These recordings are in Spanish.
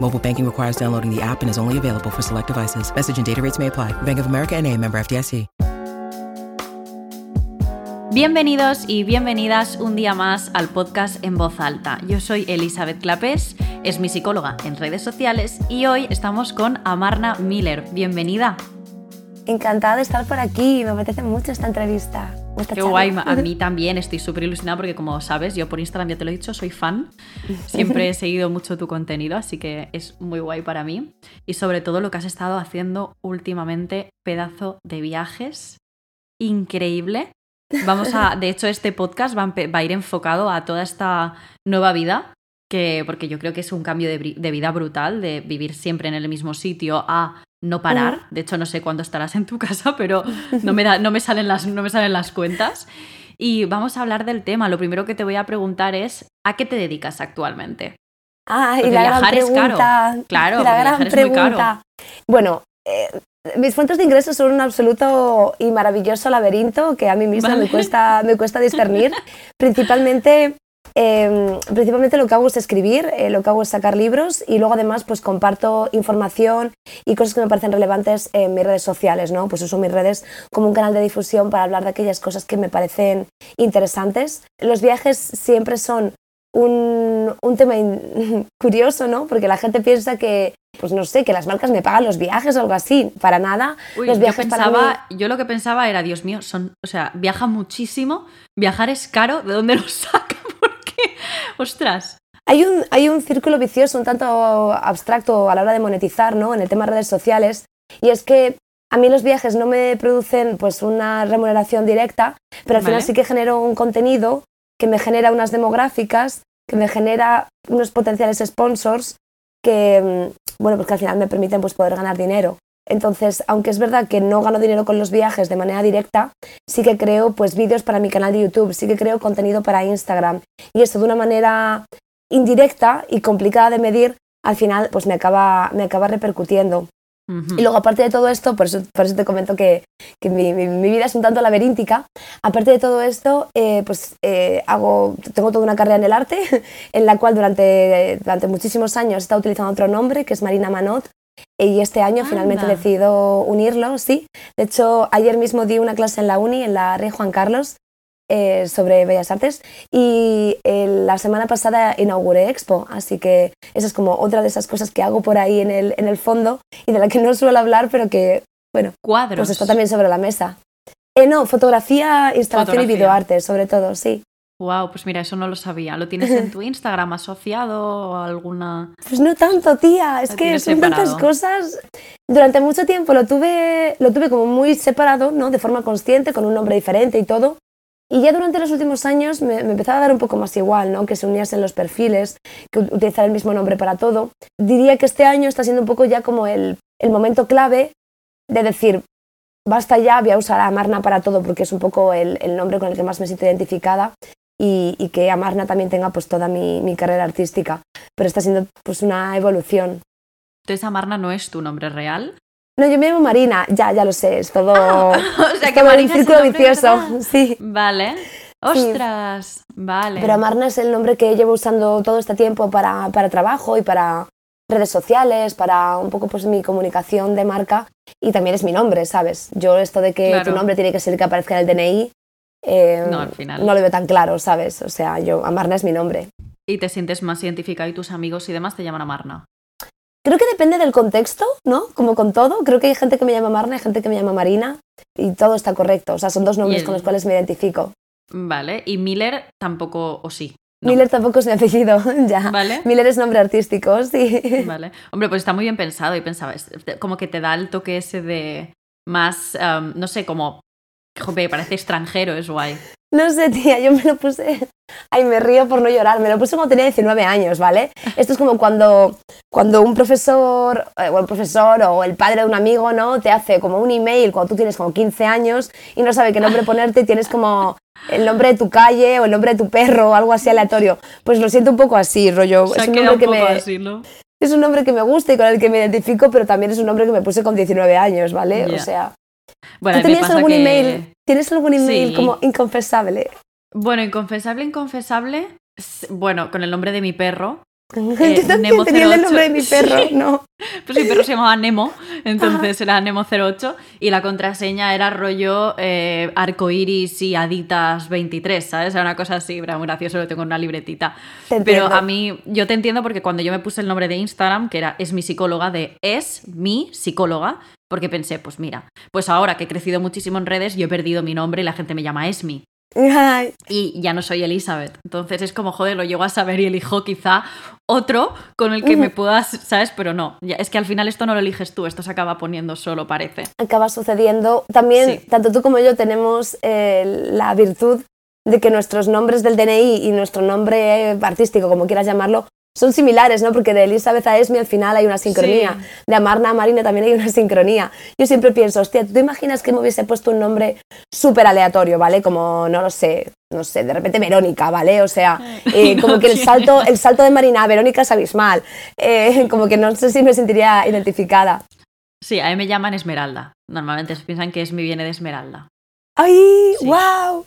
Mobile banking requires downloading the app and is only available for select devices. Message and data rates may apply. Bank of America and a member FDIC. Bienvenidos y bienvenidas un día más al podcast en voz alta. Yo soy Elizabeth Clapés, es mi psicóloga en redes sociales y hoy estamos con Amarna Miller. Bienvenida. Encantada de estar por aquí, me apetece mucho esta entrevista. Qué guay, a mí también estoy súper ilusionada porque como sabes, yo por Instagram ya te lo he dicho, soy fan. Siempre he seguido mucho tu contenido, así que es muy guay para mí. Y sobre todo lo que has estado haciendo últimamente, pedazo de viajes. Increíble. Vamos a, de hecho, este podcast va a, ir enfocado a toda esta nueva vida, que, porque yo creo que es un cambio de, de vida brutal, de vivir siempre en el mismo sitio a no parar. De hecho, no sé cuándo estarás en tu casa, pero no me, no me, salen, las, no me salen las cuentas. Y vamos a hablar del tema. Lo primero que te voy a preguntar es, ¿a qué te dedicas actualmente? Ah, y la gran pregunta. Es caro. Claro, la gran pregunta. Bueno, eh, mis fuentes de ingresos son un absoluto y maravilloso laberinto que a mí misma me, cuesta, me cuesta discernir. Principalmente Em, principalmente lo que hago es escribir, eh, lo que hago es sacar libros y luego además pues comparto información y cosas que me parecen relevantes en mis redes sociales, ¿no? Pues uso mis redes como un canal de difusión para hablar de aquellas cosas que me parecen interesantes. Los viajes siempre son un, un tema curioso, ¿no? Porque la gente piensa que, pues no sé, que las marcas me pagan los viajes o algo así. Para nada. los viajes yo, pensaba, yo lo que pensaba era, Dios mío, son, o sea, viaja muchísimo, viajar es caro, ¿de dónde lo saca? Ostras. Hay un, hay un círculo vicioso un tanto abstracto a la hora de monetizar, ¿no? En el tema de redes sociales. Y es que a mí los viajes no me producen pues una remuneración directa, pero al final sí que genero un contenido que me genera unas demográficas, que me genera unos potenciales sponsors que, mm, bueno, pues que al final me permiten pues poder ganar dinero. Entonces, aunque es verdad que no gano dinero con los viajes de manera directa, sí que creo pues vídeos para mi canal de YouTube, sí que creo contenido para Instagram. Y esto de una manera indirecta y complicada de medir, al final pues me acaba, me acaba repercutiendo. Y luego, aparte de todo esto, por eso, por eso te comento que, que mi, mi, vida es un tanto laberíntica, aparte de todo esto, eh, pues eh, hago, tengo toda una carrera en el arte, en la cual durante, durante muchísimos años he estado utilizando otro nombre, que es Marina Manot, y este año finalmente he decidido unirlo, sí. De hecho, ayer mismo di una clase en la uni, en la Rey Juan Carlos, eh, sobre Bellas Artes y la semana pasada inauguré Expo, así que esa es como otra de esas cosas que hago por ahí en el, en el fondo y de la que no suelo hablar, pero que, bueno, Cuadros. pues está también sobre la mesa. Eh, no, fotografía, instalación y videoarte, sobre todo, sí. Wow, pues mira, eso no lo sabía. ¿Lo tienes en tu Instagram asociado o alguna...? Pues no tanto, tía. Es que son tantas cosas. Durante mucho tiempo lo tuve, lo tuve como muy separado, ¿no? De forma consciente, con un nombre diferente y todo. Y ya durante los últimos años me, empezaba a dar un poco más igual, ¿no? Que se uniesen los perfiles, que utilizar el mismo nombre para todo. Diría que este año está siendo un poco ya como el, el momento clave de decir, basta ya, voy a usar a Marna para todo porque es un poco el, el, nombre con el que más me siento identificada y, que Amarna también tenga pues toda mi, mi, carrera artística. Pero está siendo pues una evolución. Entonces Amarna no es tu nombre real. No, yo me llamo Marina, ya, ya lo sé, es todo, ah, o sea, que Marina un círculo vicioso. Sí. Vale. Ostras, vale. Pero Amarna es el nombre que llevo usando todo este tiempo para, para trabajo y para redes sociales, para un poco pues mi comunicación de marca y también es mi nombre, ¿sabes? Yo esto de que tu nombre tiene que ser el que aparezca en el DNI, eh, no, al final. no lo veo tan claro, ¿sabes? O sea, yo, Amarna es mi nombre. ¿Y te sientes más identificado y tus amigos y demás te llaman Amarna? Creo que depende del contexto, ¿no? Como con todo. Creo que hay gente que me llama Marna, hay gente que me llama Marina y todo está correcto. O sea, son dos nombres con los cuales me identifico. Vale, y Miller tampoco, o sí. Miller tampoco es mi apellido, ya. Vale. Miller es nombre artístico, sí. Vale. Hombre, pues está muy bien pensado y pensaba, como que te da el toque ese de más, no sé, como, joder, parece extranjero, es guay. No sé, tía, yo me lo puse. Ay, me río por no llorar. Me lo puse cuando tenía 19 años, ¿vale? Esto es como cuando, cuando un profesor, eh, o el profesor o el padre de un amigo, ¿no? Te hace como un email cuando tú tienes como 15 años y no sabe qué nombre ponerte y tienes como el nombre de tu calle o el nombre de tu perro o algo así aleatorio. Pues lo siento un poco así, rollo. es un nombre que me. ¿no? Es un nombre que me gusta y con el que me identifico, pero también es un nombre que me puse con 19 años, ¿vale? O sea. Bueno, ¿Tú tenías algún email? ¿Tienes algún email como inconfesable? Bueno, inconfesable, inconfesable. Bueno, con el nombre de mi perro. Eh, Nemo tenía el nombre de mi perro, no. pues mi perro se llamaba Nemo, entonces era Nemo08 y la contraseña era rollo eh, arcoiris y aditas 23, ¿sabes? Era una cosa así, era muy gracioso, lo tengo en una libretita. Pero a mí, yo te entiendo porque cuando yo me puse el nombre de Instagram, que era es mi psicóloga, de es mi psicóloga, porque pensé, pues mira, pues ahora que he crecido muchísimo en redes, yo he perdido mi nombre y la gente me llama Esmi. Y ya no soy Elizabeth. Entonces es como, joder, lo llego a saber y elijo quizá otro con el que me puedas, ¿sabes? Pero no, es que al final esto no lo eliges tú, esto se acaba poniendo solo, parece. Acaba sucediendo. También, tanto tú como yo tenemos eh, la virtud de que nuestros nombres del DNI y nuestro nombre artístico, como quieras llamarlo, son similares, ¿no? Porque de Elizabeth a Esme al final hay una sincronía. De Amarna a Marina también hay una sincronía. Yo siempre pienso, hostia, ¿tú te imaginas que me hubiese puesto un nombre súper aleatorio, ¿vale? Como, no lo sé, no sé, de repente Verónica, ¿vale? O sea, eh, como que el salto, el salto de Marina a Verónica es abismal. Eh, como que no sé si me sentiría identificada. Sí, a mí me llaman Esmeralda. Normalmente se piensan que Esme viene de Esmeralda. ¡Ay! ¡Wow!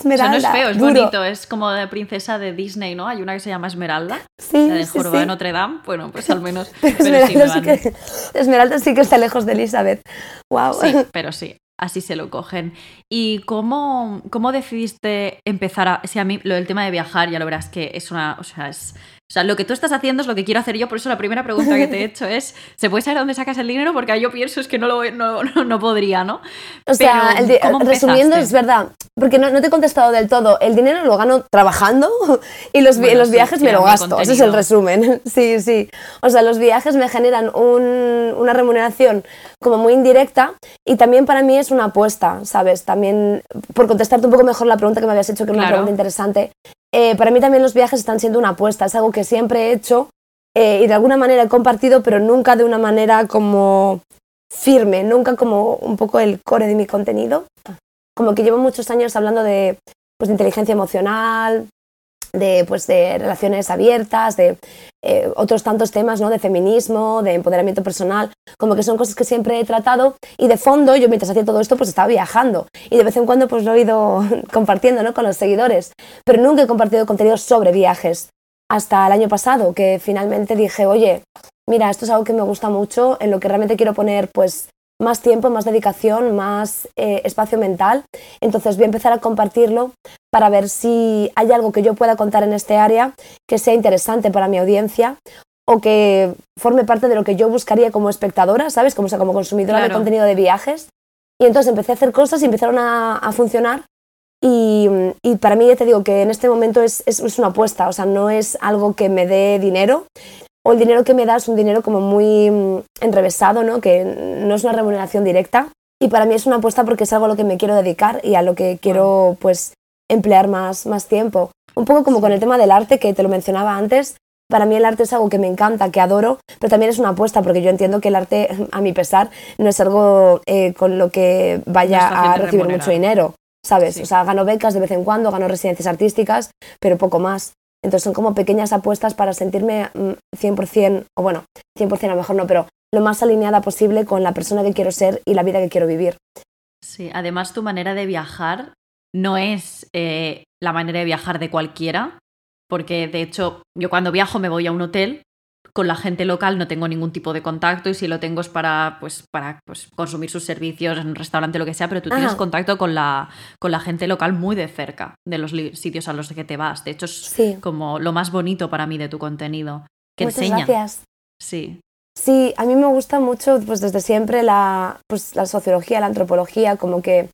Esmeralda. no es feo, es bonito, es como de princesa de Disney, ¿no? Hay una que se llama Esmeralda, sí, la de Jorba de Notre Dame, bueno, pues al menos... pero, Esmeralda, sí, que, Esmeralda sí que está lejos de Elizabeth, wow. Sí, pero sí, así se lo cogen. ¿Y cómo, cómo decidiste empezar a... Si a mí lo del tema de viajar, ya lo verás que es una... O sea, es o sea, lo que tú estás haciendo es lo que quiero hacer yo, por eso la primera pregunta que te he hecho es, ¿se puede saber dónde sacas el dinero? Porque yo pienso es que no, lo, no, no, podría, ¿no? O sea, resumiendo, es verdad, porque no, te he contestado del todo, el dinero lo gano trabajando y los, los viajes me lo gasto, ese es el resumen. Sí, sí. O sea, los viajes me generan una remuneración como muy indirecta y también para mí es una apuesta, ¿sabes? También, por contestarte un poco mejor la pregunta que me habías hecho, que es una pregunta interesante, eh, para mí también los viajes están siendo una apuesta, es algo que siempre he hecho eh, y de alguna manera he compartido, pero nunca de una manera como firme, nunca como un poco el core de mi contenido. Como que llevo muchos años hablando de, pues, de inteligencia emocional, de, pues, de relaciones abiertas, de eh, otros tantos temas, ¿no? De feminismo, de empoderamiento personal, como que son cosas que siempre he tratado y de fondo yo mientras hacía todo esto pues estaba viajando y de vez en cuando pues lo he ido compartiendo, ¿no? Con los seguidores, pero nunca he compartido contenido sobre viajes hasta el año pasado que finalmente dije, oye, mira, esto es algo que me gusta mucho, en lo que realmente quiero poner pues más tiempo, más dedicación, más eh, espacio mental. Entonces voy a empezar a compartirlo para ver si hay algo que yo pueda contar en este área que sea interesante para mi audiencia o que forme parte de lo que yo buscaría como espectadora, ¿sabes? Como, sea, como consumidora de contenido de viajes. Y entonces empecé a hacer cosas y empezaron a, funcionar. Y, para mí ya te digo que en este momento es, es, es, una apuesta, o sea, no es algo que me dé dinero, o el dinero que me da es un dinero como muy mm, enrevesado, ¿no? que no es una remuneración directa. Y para mí es una apuesta porque es algo a lo que me quiero dedicar y a lo que quiero pues emplear más, más tiempo. Un poco como con el tema del arte que te lo mencionaba antes. Para mí el arte es algo que me encanta, que adoro, pero también es una apuesta porque yo entiendo que el arte, a mi pesar, no es algo eh, con lo que vaya a recibir mucho dinero, ¿sabes? O sea, gano becas de vez en cuando, gano residencias artísticas, pero poco más. Entonces son como pequeñas apuestas para sentirme 100%, mm, o bueno, 100% a lo mejor no, pero lo más alineada posible con la persona que quiero ser y la vida que quiero vivir. Sí, además tu manera de viajar no es eh, la manera de viajar de cualquiera, porque de hecho yo cuando viajo me voy a un hotel con la gente local no tengo ningún tipo de contacto y si lo tengo es para, pues, para pues, consumir sus servicios en un restaurante, lo que sea, pero tú tienes contacto con la, con la gente local muy de cerca de los sitios a los que te vas. De hecho, es como lo más bonito para mí de tu contenido. Que Muchas enseña. gracias. Sí. Sí, a mí me gusta mucho pues desde siempre la, pues, la sociología, la antropología, como que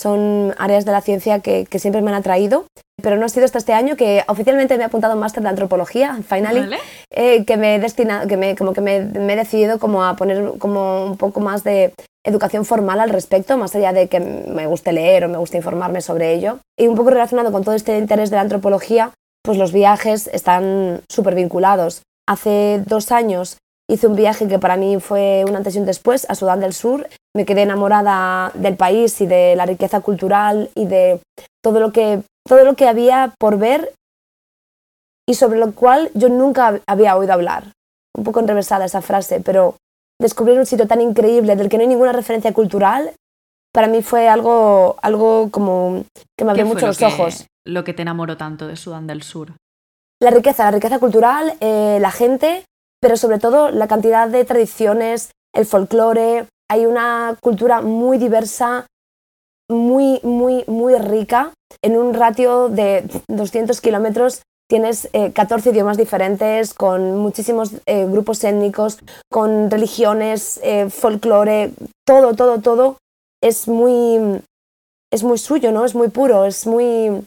son áreas de la ciencia que, siempre me han atraído, pero no ha sido hasta este año que oficialmente me he apuntado a un máster de antropología, finally, eh, que me he destinado, que me, como que me, he decidido como a poner como un poco más de educación formal al respecto, más allá de que me guste leer o me guste informarme sobre ello. Y un poco relacionado con todo este interés de la antropología, pues los viajes están súper vinculados. Hace dos años hice un viaje que para mí fue un antes y un después a Sudán del Sur. Me quedé enamorada del país y de la riqueza cultural y de todo lo que, todo lo que había por ver y sobre lo cual yo nunca había oído hablar. Un poco enrevesada esa frase, pero descubrir un sitio tan increíble del que no hay ninguna referencia cultural, para mí fue algo, algo como que me abrió mucho los ojos. Lo que te enamoró tanto de Sudán del Sur. La riqueza, la riqueza cultural, eh, la gente, pero sobre todo la cantidad de tradiciones, el folclore. Hay una cultura muy diversa, muy, muy, muy rica. En un ratio de 200 kilómetros tienes 14 eh, idiomas diferentes, con muchísimos eh, grupos étnicos, con religiones, folclore, todo, todo, todo es muy, es muy suyo, ¿no? Es muy puro, es muy,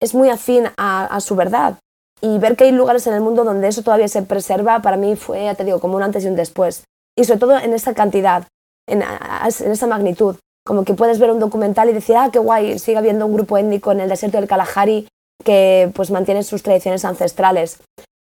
es muy afín a, su verdad. Y ver que hay lugares en el mundo donde eso todavía se preserva, para mí fue, ya te digo, como un antes y un después. Y sobre todo en esa cantidad, en, en esa magnitud. Como que puedes ver un documental y decir, ah, qué guay, sigue habiendo un grupo étnico en el desierto del Kalahari que pues mantiene sus tradiciones ancestrales.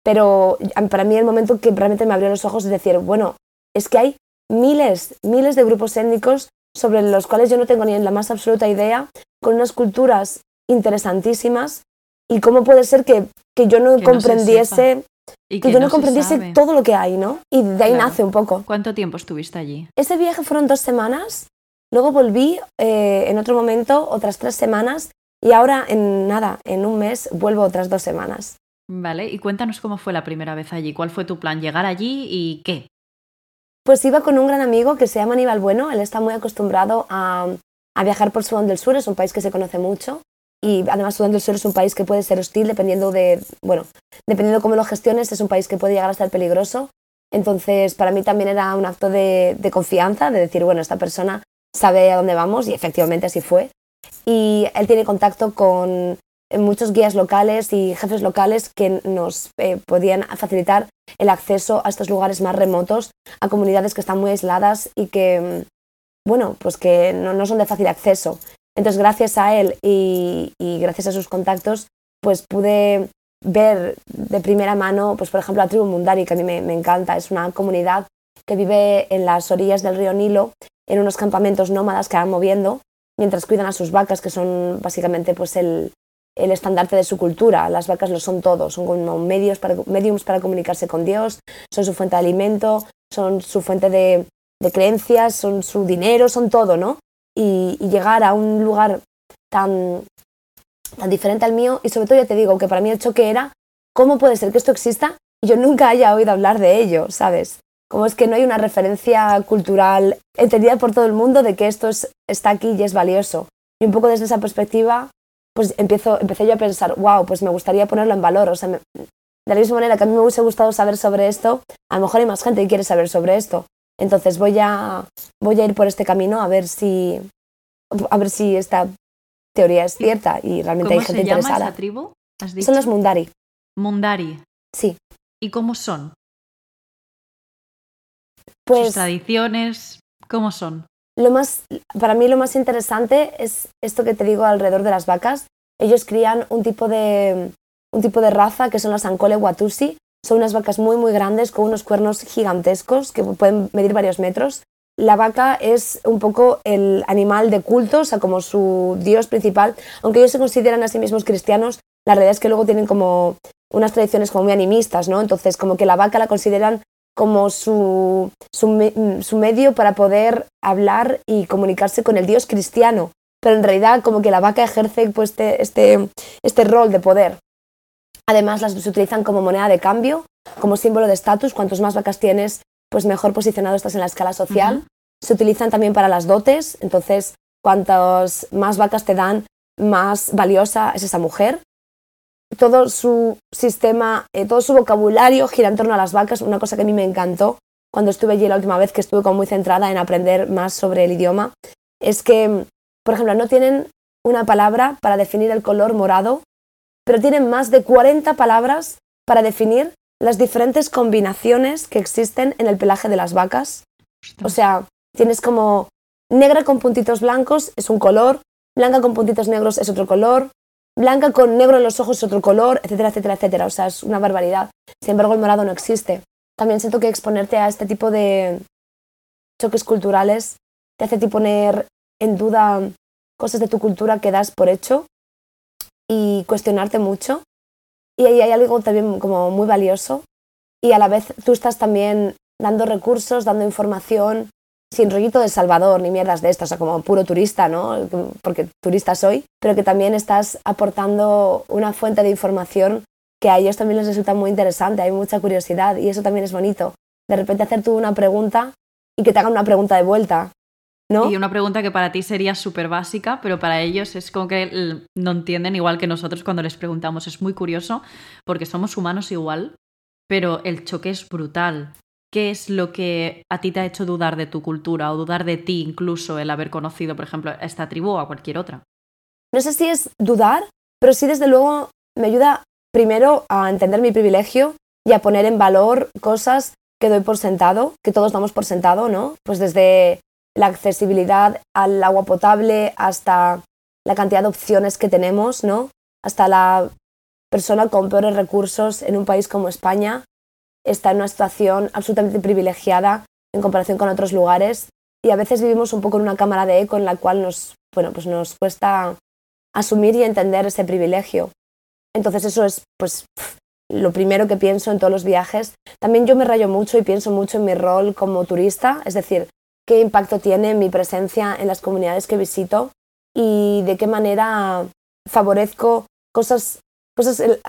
Pero para mí el momento que realmente me abrió los ojos es decir, bueno, es que hay miles, miles de grupos étnicos sobre los cuales yo no tengo ni la más absoluta idea, con unas culturas interesantísimas y cómo puede ser que, que yo no comprendiese que, yo no, comprendiese todo lo que hay, ¿no? Y de ahí nace un poco. ¿Cuánto tiempo estuviste allí? Ese viaje fueron dos semanas, luego volví eh, en otro momento otras tres semanas y ahora en nada, en un mes vuelvo otras dos semanas. Vale, y cuéntanos cómo fue la primera vez allí, cuál fue tu plan, llegar allí y qué. Pues iba con un gran amigo que se llama Aníbal Bueno, él está muy acostumbrado a, a viajar por Sudán del Sur, es un país que se conoce mucho y además Sudán del Sur es un país que puede ser hostil dependiendo de, bueno, dependiendo cómo lo gestiones, es un país que puede llegar a ser peligroso. Entonces, para mí también era un acto de, confianza, de decir, bueno, esta persona sabe a dónde vamos y efectivamente así fue. Y él tiene contacto con muchos guías locales y jefes locales que nos eh, podían facilitar el acceso a estos lugares más remotos, a comunidades que están muy aisladas y que, bueno, pues que no, no son de fácil acceso. Entonces, gracias a él y, gracias a sus contactos, pues pude ver de primera mano, pues por ejemplo, la tribu Mundari, que a mí me, encanta. Es una comunidad que vive en las orillas del río Nilo, en unos campamentos nómadas que van moviendo, mientras cuidan a sus vacas, que son básicamente pues el, el estandarte de su cultura. Las vacas lo son todos, son como medios para, mediums para comunicarse con Dios, son su fuente de alimento, son su fuente de creencias, son su dinero, son todo, ¿no? Y, llegar a un lugar tan, tan diferente al mío y sobre todo ya te digo que para mí el choque era cómo puede ser que esto exista y yo nunca haya oído hablar de ello, ¿sabes? Como es que no hay una referencia cultural entendida por todo el mundo de que esto está aquí y es valioso. Y un poco desde esa perspectiva, pues empiezo, empecé yo a pensar, wow, pues me gustaría ponerlo en valor. O sea, de la misma manera que a mí me hubiese gustado saber sobre esto, a lo mejor hay más gente que quiere saber sobre esto. Entonces voy a, voy a ir por este camino a ver si, a ver si esta teoría es cierta y realmente hay gente interesada. ¿Cómo se llama esa tribu? Son los Mundari. Mundari. Sí. ¿Y cómo son? Pues, Sus tradiciones, ¿cómo son? Lo más, para mí lo más interesante es esto que te digo alrededor de las vacas. Ellos crían un tipo de, un tipo de raza que son las Ankole Watusi, son unas vacas muy muy grandes con unos cuernos gigantescos que pueden medir varios metros. La vaca es un poco el animal de culto, o sea, como su dios principal. Aunque ellos se consideran a sí mismos cristianos, la realidad es que luego tienen como unas tradiciones como muy animistas, ¿no? Entonces, como que la vaca la consideran como su, su, medio para poder hablar y comunicarse con el dios cristiano. Pero en realidad como que la vaca ejerce pues, este, este, este rol de poder. Además, las se utilizan como moneda de cambio, como símbolo de estatus. Cuantos más vacas tienes, pues mejor posicionado estás en la escala social. Se utilizan también para las dotes, entonces cuantas más vacas te dan, más valiosa es esa mujer. Todo su sistema, eh, todo su vocabulario gira en torno a las vacas, una cosa que a mí me encantó cuando estuve allí la última vez que estuve como muy centrada en aprender más sobre el idioma, es que por ejemplo, no tienen una palabra para definir el color morado, pero tienen más de 40 palabras para definir las diferentes combinaciones que existen en el pelaje de las vacas. O sea, tienes como negra con puntitos blancos es un color, blanca con puntitos negros es otro color, blanca con negro en los ojos es otro color, etcétera, etcétera, etcétera. O sea, es una barbaridad. Sin embargo, el morado no existe. También siento que exponerte a este tipo de choques culturales te hace poner en duda cosas de tu cultura que das por hecho y cuestionarte mucho. Y ahí hay algo también como muy valioso. Y a la vez tú estás también dando recursos, dando información, sin rollito de Salvador ni mierdas de estas, o sea, como puro turista, ¿no? Porque turista soy, pero que también estás aportando una fuente de información que a ellos también les resulta muy interesante, hay mucha curiosidad y eso también es bonito. De repente hacer tú una pregunta y que te hagan una pregunta de vuelta. ¿No? Y una pregunta que para ti sería súper básica, pero para ellos es como que no entienden igual que nosotros cuando les preguntamos. Es muy curioso porque somos humanos igual, pero el choque es brutal. ¿Qué es lo que a ti te ha hecho dudar de tu cultura o dudar de ti incluso el haber conocido, por ejemplo, a esta tribu o a cualquier otra? No sé si es dudar, pero sí desde luego me ayuda primero a entender mi privilegio y a poner en valor cosas que doy por sentado, que todos damos por sentado, ¿no? Pues desde la accesibilidad al agua potable hasta la cantidad de opciones que tenemos, ¿no? Hasta la persona con peores recursos en un país como España está en una situación absolutamente privilegiada en comparación con otros lugares y a veces vivimos un poco en una cámara de eco en la cual nos, bueno, pues nos cuesta asumir y entender ese privilegio. Entonces eso es pues lo primero que pienso en todos los viajes. También yo me rayo mucho y pienso mucho en mi rol como turista, es decir, qué impacto tiene mi presencia en las comunidades que visito y de qué manera favorezco cosas, cosas eh,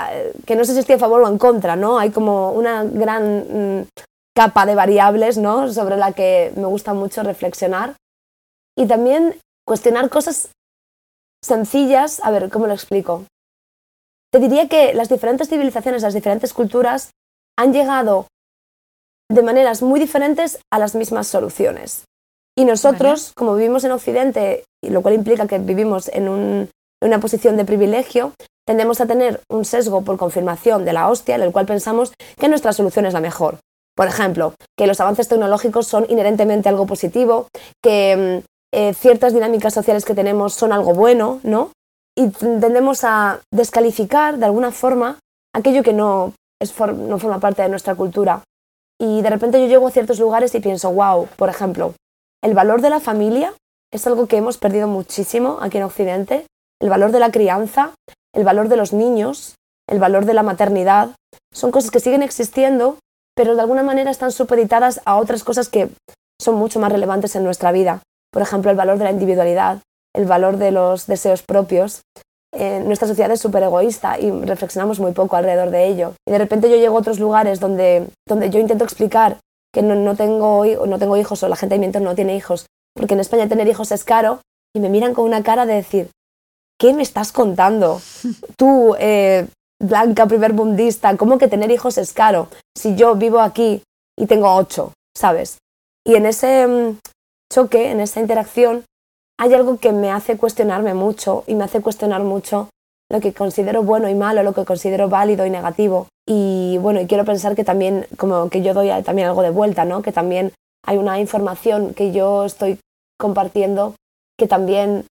que no sé si estoy a favor o en contra, ¿no? Hay como una gran mm, capa de variables, ¿no? Sobre la que me gusta mucho reflexionar. Y también cuestionar cosas sencillas, a ver, ¿cómo lo explico? Te diría que las diferentes civilizaciones, las diferentes culturas han llegado de maneras muy diferentes a las mismas soluciones. Y nosotros, como vivimos en Occidente, lo cual implica que vivimos en, una posición de privilegio, tendemos a tener un sesgo por confirmación de la hostia, en el cual pensamos que nuestra solución es la mejor. Por ejemplo, que los avances tecnológicos son inherentemente algo positivo, que mm, eh, ciertas dinámicas sociales que tenemos son algo bueno, ¿no? y tendemos a descalificar de alguna forma aquello que no, es no forma parte de nuestra cultura. Y de repente yo llego a ciertos lugares y pienso, wow, por ejemplo, el valor de la familia es algo que hemos perdido muchísimo aquí en Occidente, el valor de la crianza, el valor de los niños, el valor de la maternidad, son cosas que siguen existiendo, pero de alguna manera están supeditadas a otras cosas que son mucho más relevantes en nuestra vida. Por ejemplo, el valor de la individualidad, el valor de los deseos propios. Eh, nuestra sociedad es súper egoísta y reflexionamos muy poco alrededor de ello. Y de repente yo llego a otros lugares donde, donde yo intento explicar que no, no, tengo, no tengo hijos o la gente de mi entorno no tiene hijos, porque en España tener hijos es caro, y me miran con una cara de decir, ¿qué me estás contando? Tú, eh, blanca, primer bundista, ¿cómo que tener hijos es caro? Si yo vivo aquí y tengo ocho, ¿sabes? Y en ese mm, choque, en esa interacción, hay algo que me hace cuestionarme mucho y me hace cuestionar mucho lo que considero bueno y malo, lo que considero válido y negativo. Y bueno, y quiero pensar que también, como que yo doy también algo de vuelta, ¿no? Que también hay una información que yo estoy compartiendo que también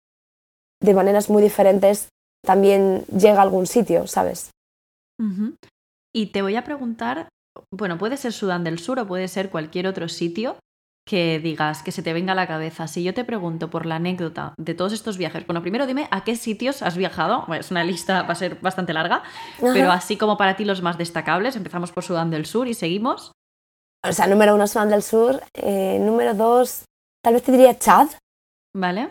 de maneras muy diferentes también llega a algún sitio, ¿sabes? Y te voy a preguntar, bueno, puede ser Sudán del Sur o puede ser cualquier otro sitio, que digas, que se te venga a la cabeza. Si yo te pregunto por la anécdota de todos estos viajes, bueno, primero dime a qué sitios has viajado. es una lista, va a ser bastante larga, pero así como para ti los más destacables, empezamos por Sudán del Sur y seguimos. O sea, número uno Sudán del Sur, eh, número dos, tal vez te diría Chad. Vale.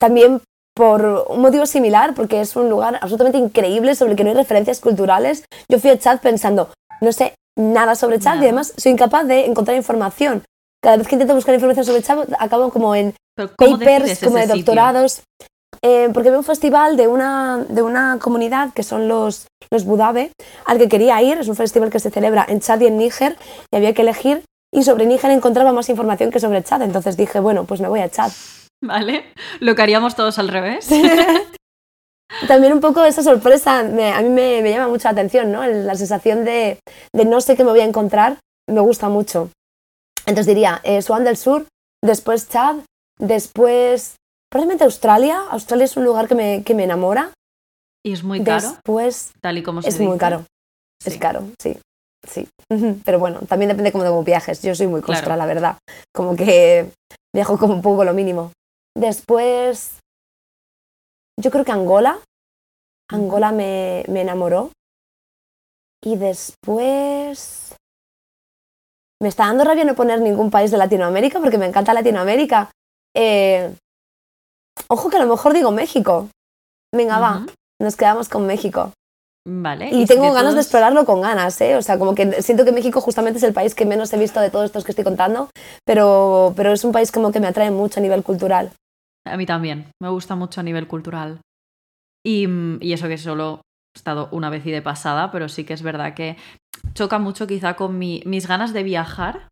También por un motivo similar, porque es un lugar absolutamente increíble sobre el que no hay referencias culturales. Yo fui a Chad pensando, no sé nada sobre Chad y además soy incapaz de encontrar información cada vez que intento buscar información sobre Chad, acabo como en papers, como de doctorados. Eh, porque veo un festival de una, de una comunidad que son los, los Budabe, al que quería ir. Es un festival que se celebra en Chad y en Níger, y había que elegir. Y sobre Níger encontraba más información que sobre Chad. Entonces dije, bueno, pues me voy a Chad. Vale, lo que haríamos todos al revés. También un poco esa sorpresa a mí me, llama mucho la atención, ¿no? La sensación de, no sé qué me voy a encontrar me gusta mucho. Entonces diría, eh, Swan del Sur, después Chad, después probablemente Australia. Australia es un lugar que me, que me enamora. ¿Y es muy caro? Después, tal y como se Es muy caro. Es caro, sí. Sí. Pero bueno, también depende cómo de viajes. Yo soy muy costra, la verdad. Como que viajo como un poco lo mínimo. Después, yo creo que Angola. Angola me, me enamoró. Y después... Me está dando rabia no poner ningún país de Latinoamérica porque me encanta Latinoamérica. Eh, ojo que a lo mejor digo México. Venga, va, nos quedamos con México. Vale. Y, tengo ganas de explorarlo con ganas, ¿eh? O sea, como que siento que México justamente es el país que menos he visto de todos estos que estoy contando, pero, pero es un país como que me atrae mucho a nivel cultural. A mí también, me gusta mucho a nivel cultural. Y, y eso que solo he estado una vez y de pasada, pero sí que es verdad que choca mucho quizá con mi, mis ganas de viajar,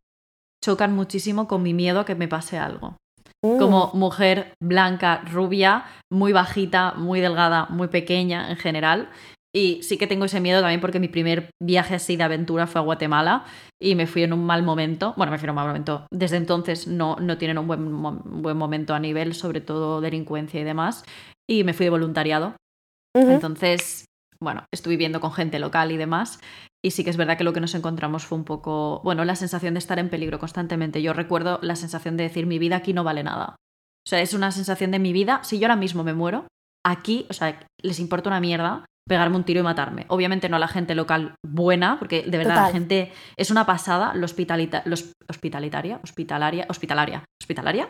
chocan muchísimo con mi miedo a que me pase algo. Mm. Como mujer blanca, rubia, muy bajita, muy delgada, muy pequeña en general. Y sí que tengo ese miedo también porque mi primer viaje así de aventura fue a Guatemala y me fui en un mal momento. Bueno, me fui en un mal momento. Desde entonces no, no tienen un buen, buen momento a nivel, sobre todo delincuencia y demás. Y me fui de voluntariado. Entonces, bueno, estuve viviendo con gente local y demás. Y sí que es verdad que lo que nos encontramos fue un poco, bueno, la sensación de estar en peligro constantemente. Yo recuerdo la sensación de decir, mi vida aquí no vale nada. O sea, es una sensación de mi vida, si yo ahora mismo me muero, aquí, o sea, les importa una mierda pegarme un tiro y matarme. Obviamente no a la gente local buena, porque de verdad la gente es una pasada, lo hospitalita, hospitalitaria, hospitalaria, hospitalaria, hospitalaria.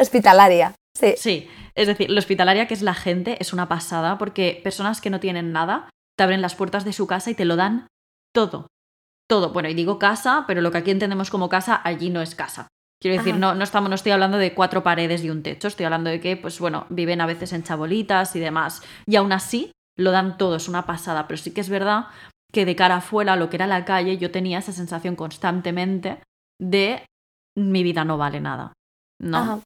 Hospitalaria, sí. Sí, es decir, lo hospitalaria que es la gente es una pasada porque personas que no tienen nada te abren las puertas de su casa y te lo dan todo. Todo. Bueno, y digo casa, pero lo que aquí entendemos como casa, allí no es casa. Quiero decir, no, no, estamos, no estoy hablando de cuatro paredes y un techo, estoy hablando de que, pues bueno, viven a veces en chabolitas y demás. Y aún así, lo dan todo, es una pasada, pero sí que es verdad que de cara afuera, lo que era la calle, yo tenía esa sensación constantemente de mi vida no vale nada, ¿no?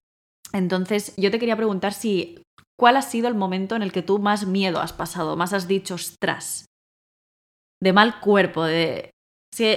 Entonces, yo te quería preguntar si, ¿cuál ha sido el momento en el que tú más miedo has pasado, más has dicho, ostras, de mal cuerpo, de...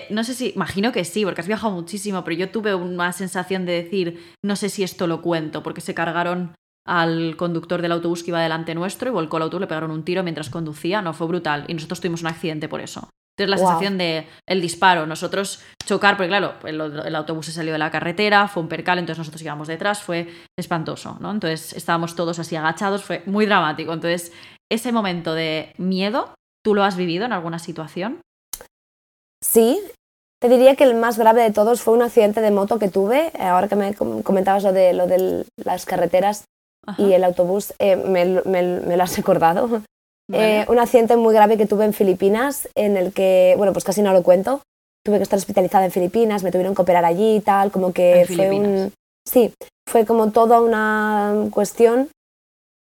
no sé si, imagino que sí, porque has viajado muchísimo, pero yo tuve una sensación de decir, no sé si esto lo cuento, porque se cargaron al conductor del autobús que iba delante nuestro y volcó el autobús, le pegaron un tiro mientras conducía, no fue brutal y nosotros tuvimos un accidente por eso. Entonces la sensación de el disparo, nosotros chocar, porque claro, el, autobús se salió de la carretera, fue un percal, entonces nosotros íbamos detrás, fue espantoso, ¿no? Entonces estábamos todos así agachados, fue muy dramático. Entonces, ese momento de miedo, ¿tú lo has vivido en alguna situación? Sí, te diría que el más grave de todos fue un accidente de moto que tuve, ahora que me comentabas lo de, lo de las carreteras, y el autobús eh, me, lo has recordado. Eh, un accidente muy grave que tuve en Filipinas, en el que, bueno, pues casi no lo cuento. Tuve que estar hospitalizada en Filipinas, me tuvieron que operar allí y tal, como que fue un... Sí, fue como toda una cuestión.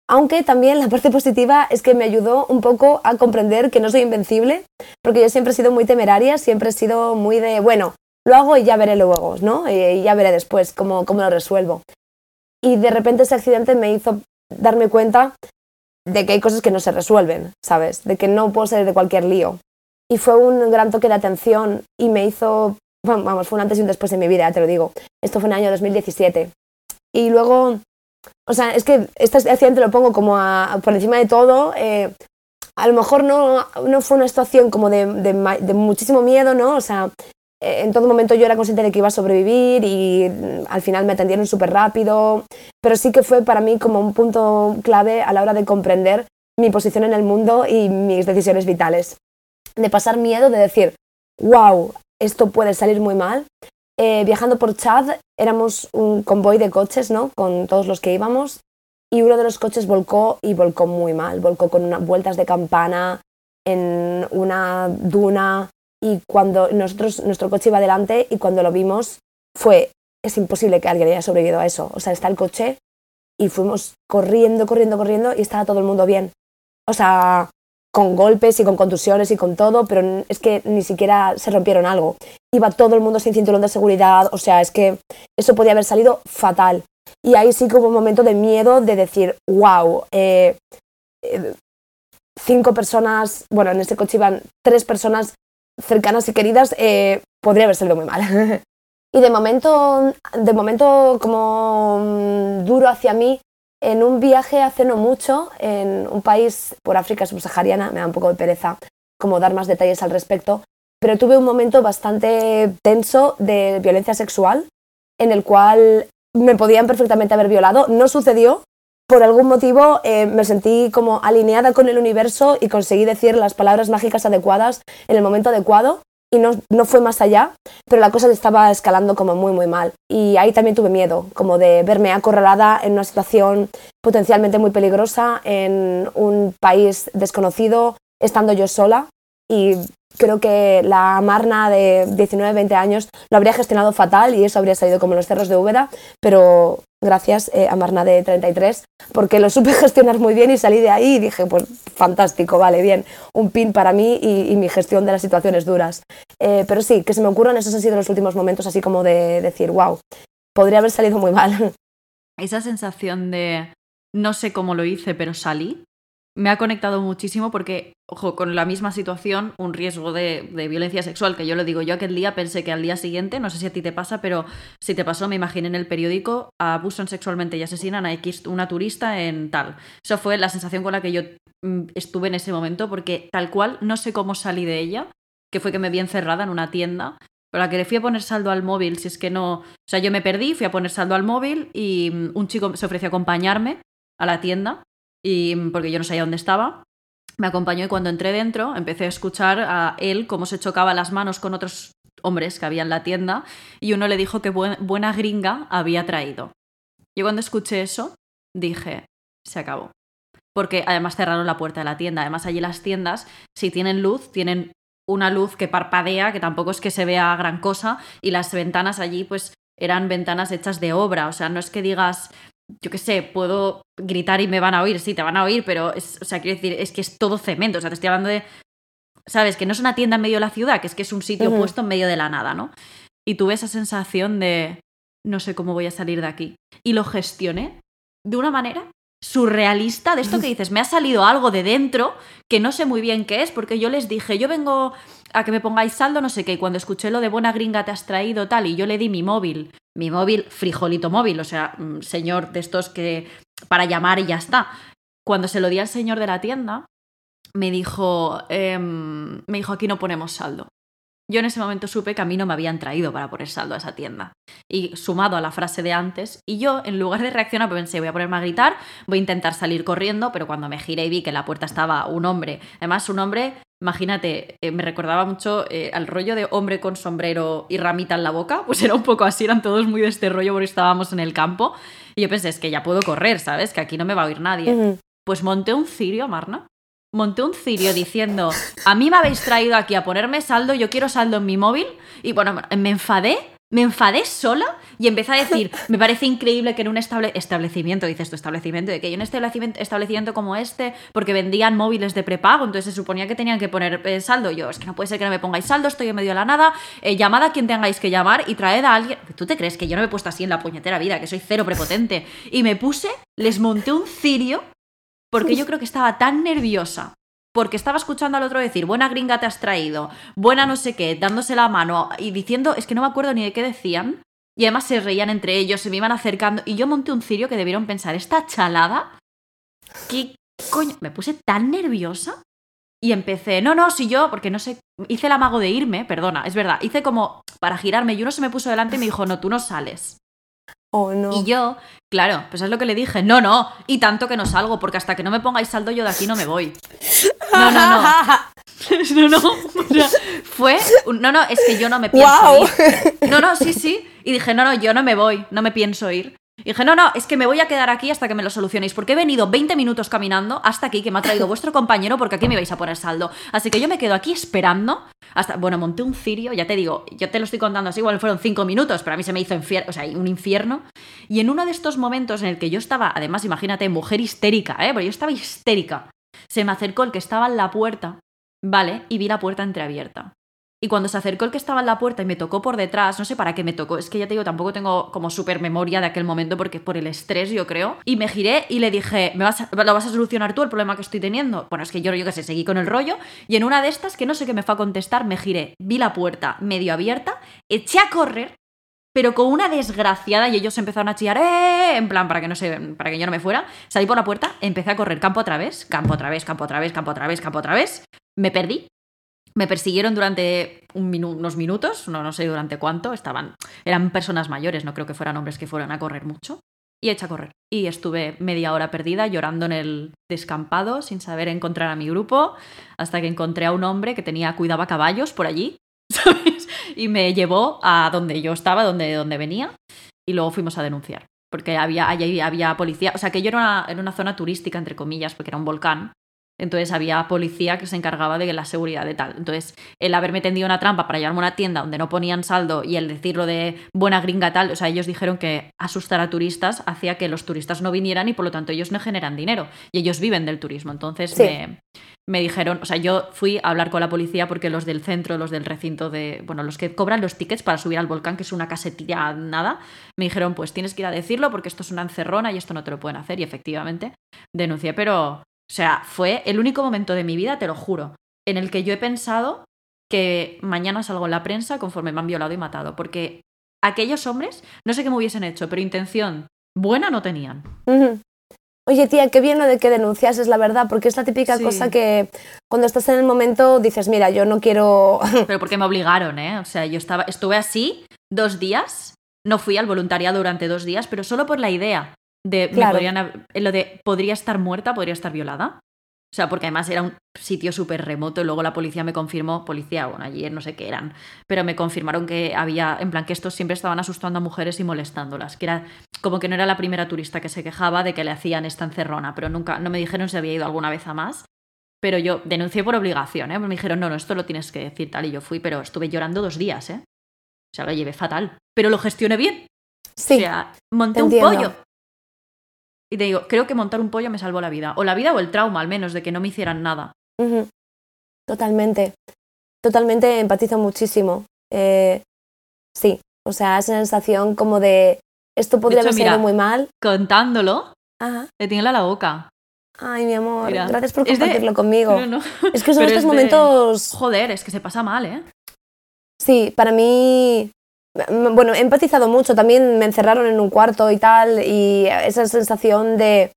Aunque también la parte positiva es que me ayudó un poco a comprender que no soy invencible, porque yo siempre he sido muy temeraria, siempre he sido muy de, bueno, lo hago y ya veré luego, ¿no? Y ya veré después cómo, cómo lo resuelvo y de repente ese accidente me hizo darme cuenta de que hay cosas que no se resuelven, ¿sabes? De que no puedo salir de cualquier lío. Y fue un gran toque de atención y me hizo, vamos, fue un antes y un después en mi vida, te lo digo. Esto fue en el año 2017. Y luego, o sea, es que este accidente lo pongo como por encima de todo. Eh, a lo mejor no, no fue una situación como de, de, muchísimo miedo, ¿no? O sea, en todo momento yo era consciente de que iba a sobrevivir y mm, al final me atendieron súper rápido, pero sí que fue para mí como un punto clave a la hora de comprender mi posición en el mundo y mis decisiones vitales. De pasar miedo, de decir, wow, esto puede salir muy mal. Eh, viajando por Chad éramos un convoy de coches, ¿no? Con todos los que íbamos y uno de los coches volcó y volcó muy mal, volcó con unas vueltas de campana en una duna y cuando nosotros, nuestro coche iba adelante y cuando lo vimos fue, es imposible que alguien haya sobrevivido a eso. O sea, está el coche y fuimos corriendo, corriendo, corriendo y estaba todo el mundo bien. O sea, con golpes y con contusiones y con todo, pero es que ni siquiera se rompieron algo. Iba todo el mundo sin cinturón de seguridad, o sea, es que eso podía haber salido fatal. Y ahí sí que hubo un momento de miedo de decir, wow, eh, eh, cinco personas, bueno, en este coche iban tres personas cercanas y queridas, eh, podría haber salido muy mal. y de momento, de momento como mm, duro hacia mí, en un viaje hace no mucho, en un país por África subsahariana, me da un poco de pereza como dar más detalles al respecto, pero tuve un momento bastante tenso de violencia sexual en el cual me podían perfectamente haber violado. No sucedió. Por algún motivo eh, me sentí como alineada con el universo y conseguí decir las palabras mágicas adecuadas en el momento adecuado y no, no, fue más allá, pero la cosa estaba escalando como muy muy mal. Y ahí también tuve miedo, como de verme acorralada en una situación potencialmente muy peligrosa, en un país desconocido, estando yo sola y creo que la Marna de 19-20 años lo habría gestionado fatal y eso habría salido como los cerros de Úbeda, pero gracias eh, a Marna de 33 porque lo supe gestionar muy bien y salí de ahí y dije, pues fantástico, vale, bien, un pin para mí y, mi gestión de las situaciones duras. Eh, pero sí, que se me ocurran, esos han sido los últimos momentos así como de decir, wow, podría haber salido muy mal. Esa sensación de no sé cómo lo hice, pero salí, me ha conectado muchísimo porque, ojo, con la misma situación, un riesgo de, violencia sexual, que yo lo digo, yo aquel día pensé que al día siguiente, no sé si a ti te pasa, pero si te pasó, me imaginé en el periódico, abusan sexualmente y asesinan a X, una turista en tal. Eso fue la sensación con la que yo mm, estuve en ese momento, porque tal cual no sé cómo salí de ella, que fue que me vi encerrada en una tienda, pero la que le fui a poner saldo al móvil, si es que no, o sea, yo me perdí, fui a poner saldo al móvil y mm, un chico se ofreció a acompañarme a la tienda y porque yo no sabía dónde estaba. Me acompañó y cuando entré dentro empecé a escuchar a él cómo se chocaba las manos con otros hombres que había en la tienda y uno le dijo que buena gringa había traído. Yo cuando escuché eso dije, se acabó. Porque además cerraron la puerta de la tienda. Además allí las tiendas, si tienen luz, tienen una luz que parpadea, que tampoco es que se vea gran cosa, y las ventanas allí pues eran ventanas hechas de obra. O sea, no es que digas, yo qué sé, puedo gritar y me van a oír, sí, te van a oír, pero, es, o sea, quiero decir, es que es todo cemento, o sea, te estoy hablando de, ¿sabes? Que no es una tienda en medio de la ciudad, que es que es un sitio puesto en medio de la nada, ¿no? Y tuve esa sensación de, no sé cómo voy a salir de aquí. Y lo gestioné de una manera surrealista de esto que dices, me ha salido algo de dentro que no sé muy bien qué es, porque yo les dije, yo vengo a que me pongáis saldo, no sé qué, y cuando escuché lo de buena gringa te has traído tal, y yo le di mi móvil mi móvil, frijolito móvil, o sea, mm, señor de estos que para llamar y ya está. Cuando se lo di al señor de la tienda, me dijo, em, me dijo, aquí no ponemos saldo. Yo en ese momento supe que a mí no me habían traído para poner saldo a esa tienda. Y sumado a la frase de antes, y yo en lugar de reaccionar, pues pensé, voy a ponerme a gritar, voy a intentar salir corriendo, pero cuando me giré y vi que en la puerta estaba un hombre, además un hombre Imagínate, eh, me recordaba mucho eh, al rollo de hombre con sombrero y ramita en la boca, pues era un poco así, eran todos muy de este rollo porque estábamos en el campo. Y yo pensé, es que ya puedo correr, ¿sabes? Que aquí no me va a oír nadie. Pues monté un cirio, Marna. Monté un cirio diciendo, a mí me habéis traído aquí a ponerme saldo, yo quiero saldo en mi móvil. Y bueno, me enfadé me enfadé sola y empecé a decir, me parece increíble que en un establecimiento, dices tu establecimiento, de que hay un establecimiento, establecimiento como este, porque vendían móviles de prepago, entonces se suponía que tenían que poner eh, saldo. Yo, es que no puede ser que no me pongáis saldo, estoy en medio de la nada, eh, llamad a quien tengáis que llamar y traed a alguien. ¿Tú te crees que yo no me he puesto así en la puñetera vida, que soy cero prepotente? Y me puse, les monté un cirio, porque yo creo que estaba tan nerviosa porque estaba escuchando al otro decir, buena gringa te has traído, buena no sé qué, dándose la mano y diciendo, es que no me acuerdo ni de qué decían. Y además se reían entre ellos, se me iban acercando. Y yo monté un cirio que debieron pensar, esta chalada, ¿qué coño? Me puse tan nerviosa y empecé, no, no, si yo, porque no sé, hice el amago de irme, perdona, es verdad, hice como para girarme y uno se me puso delante y me dijo, no, tú no sales. Oh, no. Y yo, claro, pues es lo que le dije, no, no, y tanto que no salgo, porque hasta que no me pongáis saldo yo de aquí no me voy. No, no, no. No, no. fue. No, no, es que yo no me pienso ir. No, no, sí, sí. Y dije, no, no, yo no me voy, no me pienso ir. Y dije, no, no, es que me voy a quedar aquí hasta que me lo solucionéis, porque he venido 20 minutos caminando hasta aquí, que me ha traído vuestro compañero, porque aquí me vais a poner saldo. Así que yo me quedo aquí esperando hasta, bueno, monté un cirio, ya te digo, yo te lo estoy contando así, igual fueron 5 minutos, pero a mí se me hizo o sea, un infierno. Y en uno de estos momentos en el que yo estaba, además, imagínate, mujer histérica, ¿eh? Porque yo estaba histérica. Se me acercó el que estaba en la puerta, ¿vale? Y vi la puerta entreabierta. Y cuando se acercó el que estaba en la puerta y me tocó por detrás, no sé para qué me tocó, es que ya te digo, tampoco tengo como súper memoria de aquel momento porque por el estrés, yo creo. Y me giré y le dije, ¿Me vas ¿lo vas a solucionar tú el problema que estoy teniendo? Bueno, es que yo, yo qué sé, seguí con el rollo. Y en una de estas, que no sé qué me fue a contestar, me giré, vi la puerta medio abierta, eché a correr pero con una desgraciada y ellos empezaron a chillar, ¡eh! En plan, para que, no se, para que yo no me fuera. Salí por la puerta, empecé a correr campo otra vez, campo otra vez, campo otra vez, campo otra vez, campo otra vez. Me perdí. Me persiguieron durante unos minutos, no, sé durante cuánto, estaban, eran personas mayores, no creo que fueran hombres que fueran a correr mucho. Y eché a correr. Y estuve media hora perdida llorando en el descampado sin saber encontrar a mi grupo, hasta que encontré a un hombre que tenía, cuidaba caballos por allí, ¿sabes? Y me llevó a donde yo estaba, donde, donde venía, y luego fuimos a denunciar. Porque había, allí había policía, o sea que yo era una, en una zona turística, entre comillas, porque era un volcán, entonces había policía que se encargaba de la seguridad de tal. Entonces, el haberme tendido una trampa para llevarme a una tienda donde no ponían saldo y el decirlo de buena gringa tal, o sea, ellos dijeron que asustar a turistas hacía que los turistas no vinieran y por lo tanto ellos no generan dinero. Y ellos viven del turismo. Entonces me, me dijeron, o sea, yo fui a hablar con la policía porque los del centro, los del recinto de, bueno, los que cobran los tickets para subir al volcán, que es una casetilla nada, me dijeron, pues tienes que ir a decirlo porque esto es una encerrona y esto no te lo pueden hacer. Y efectivamente denuncié, pero o sea, fue el único momento de mi vida, te lo juro, en el que yo he pensado que mañana salgo en la prensa conforme me han violado y matado. Porque aquellos hombres, no sé qué me hubiesen hecho, pero intención buena no tenían. Oye, tía, qué bien lo de que denuncias, es la verdad, porque es la típica cosa que cuando estás en el momento dices, mira, yo no quiero... Pero porque me obligaron, ¿eh? O sea, yo estaba, estuve así dos días, no fui al voluntariado durante dos días, pero solo por la idea de, lo de podría estar muerta, podría estar violada. O sea, porque además era un sitio súper remoto y luego la policía me confirmó, policía, bueno, ayer no sé qué eran, pero me confirmaron que había, en plan, que estos siempre estaban asustando a mujeres y molestándolas, que era como que no era la primera turista que se quejaba de que le hacían esta encerrona, pero nunca, no me dijeron si había ido alguna vez a más. Pero yo denuncié por obligación, ¿eh? Me dijeron, no, no, esto lo tienes que decir tal, y yo fui, pero estuve llorando dos días, ¿eh? O sea, lo llevé fatal, pero lo gestioné bien. Sí. O sea, monté un pollo y te digo, creo que montar un pollo me salvó la vida. O la vida o el trauma, al menos, de que no me hicieran nada. Totalmente. Totalmente empatizo muchísimo. Eh, sí, o sea, esa sensación como de esto podría haber sido muy mal. Contándolo, le tiene la boca. Ay, mi amor, gracias por compartirlo conmigo. Es que son estos momentos. Joder, es que se pasa mal, ¿eh? Sí, para mí bueno, he empatizado mucho, también me encerraron en un cuarto y tal, y esa sensación de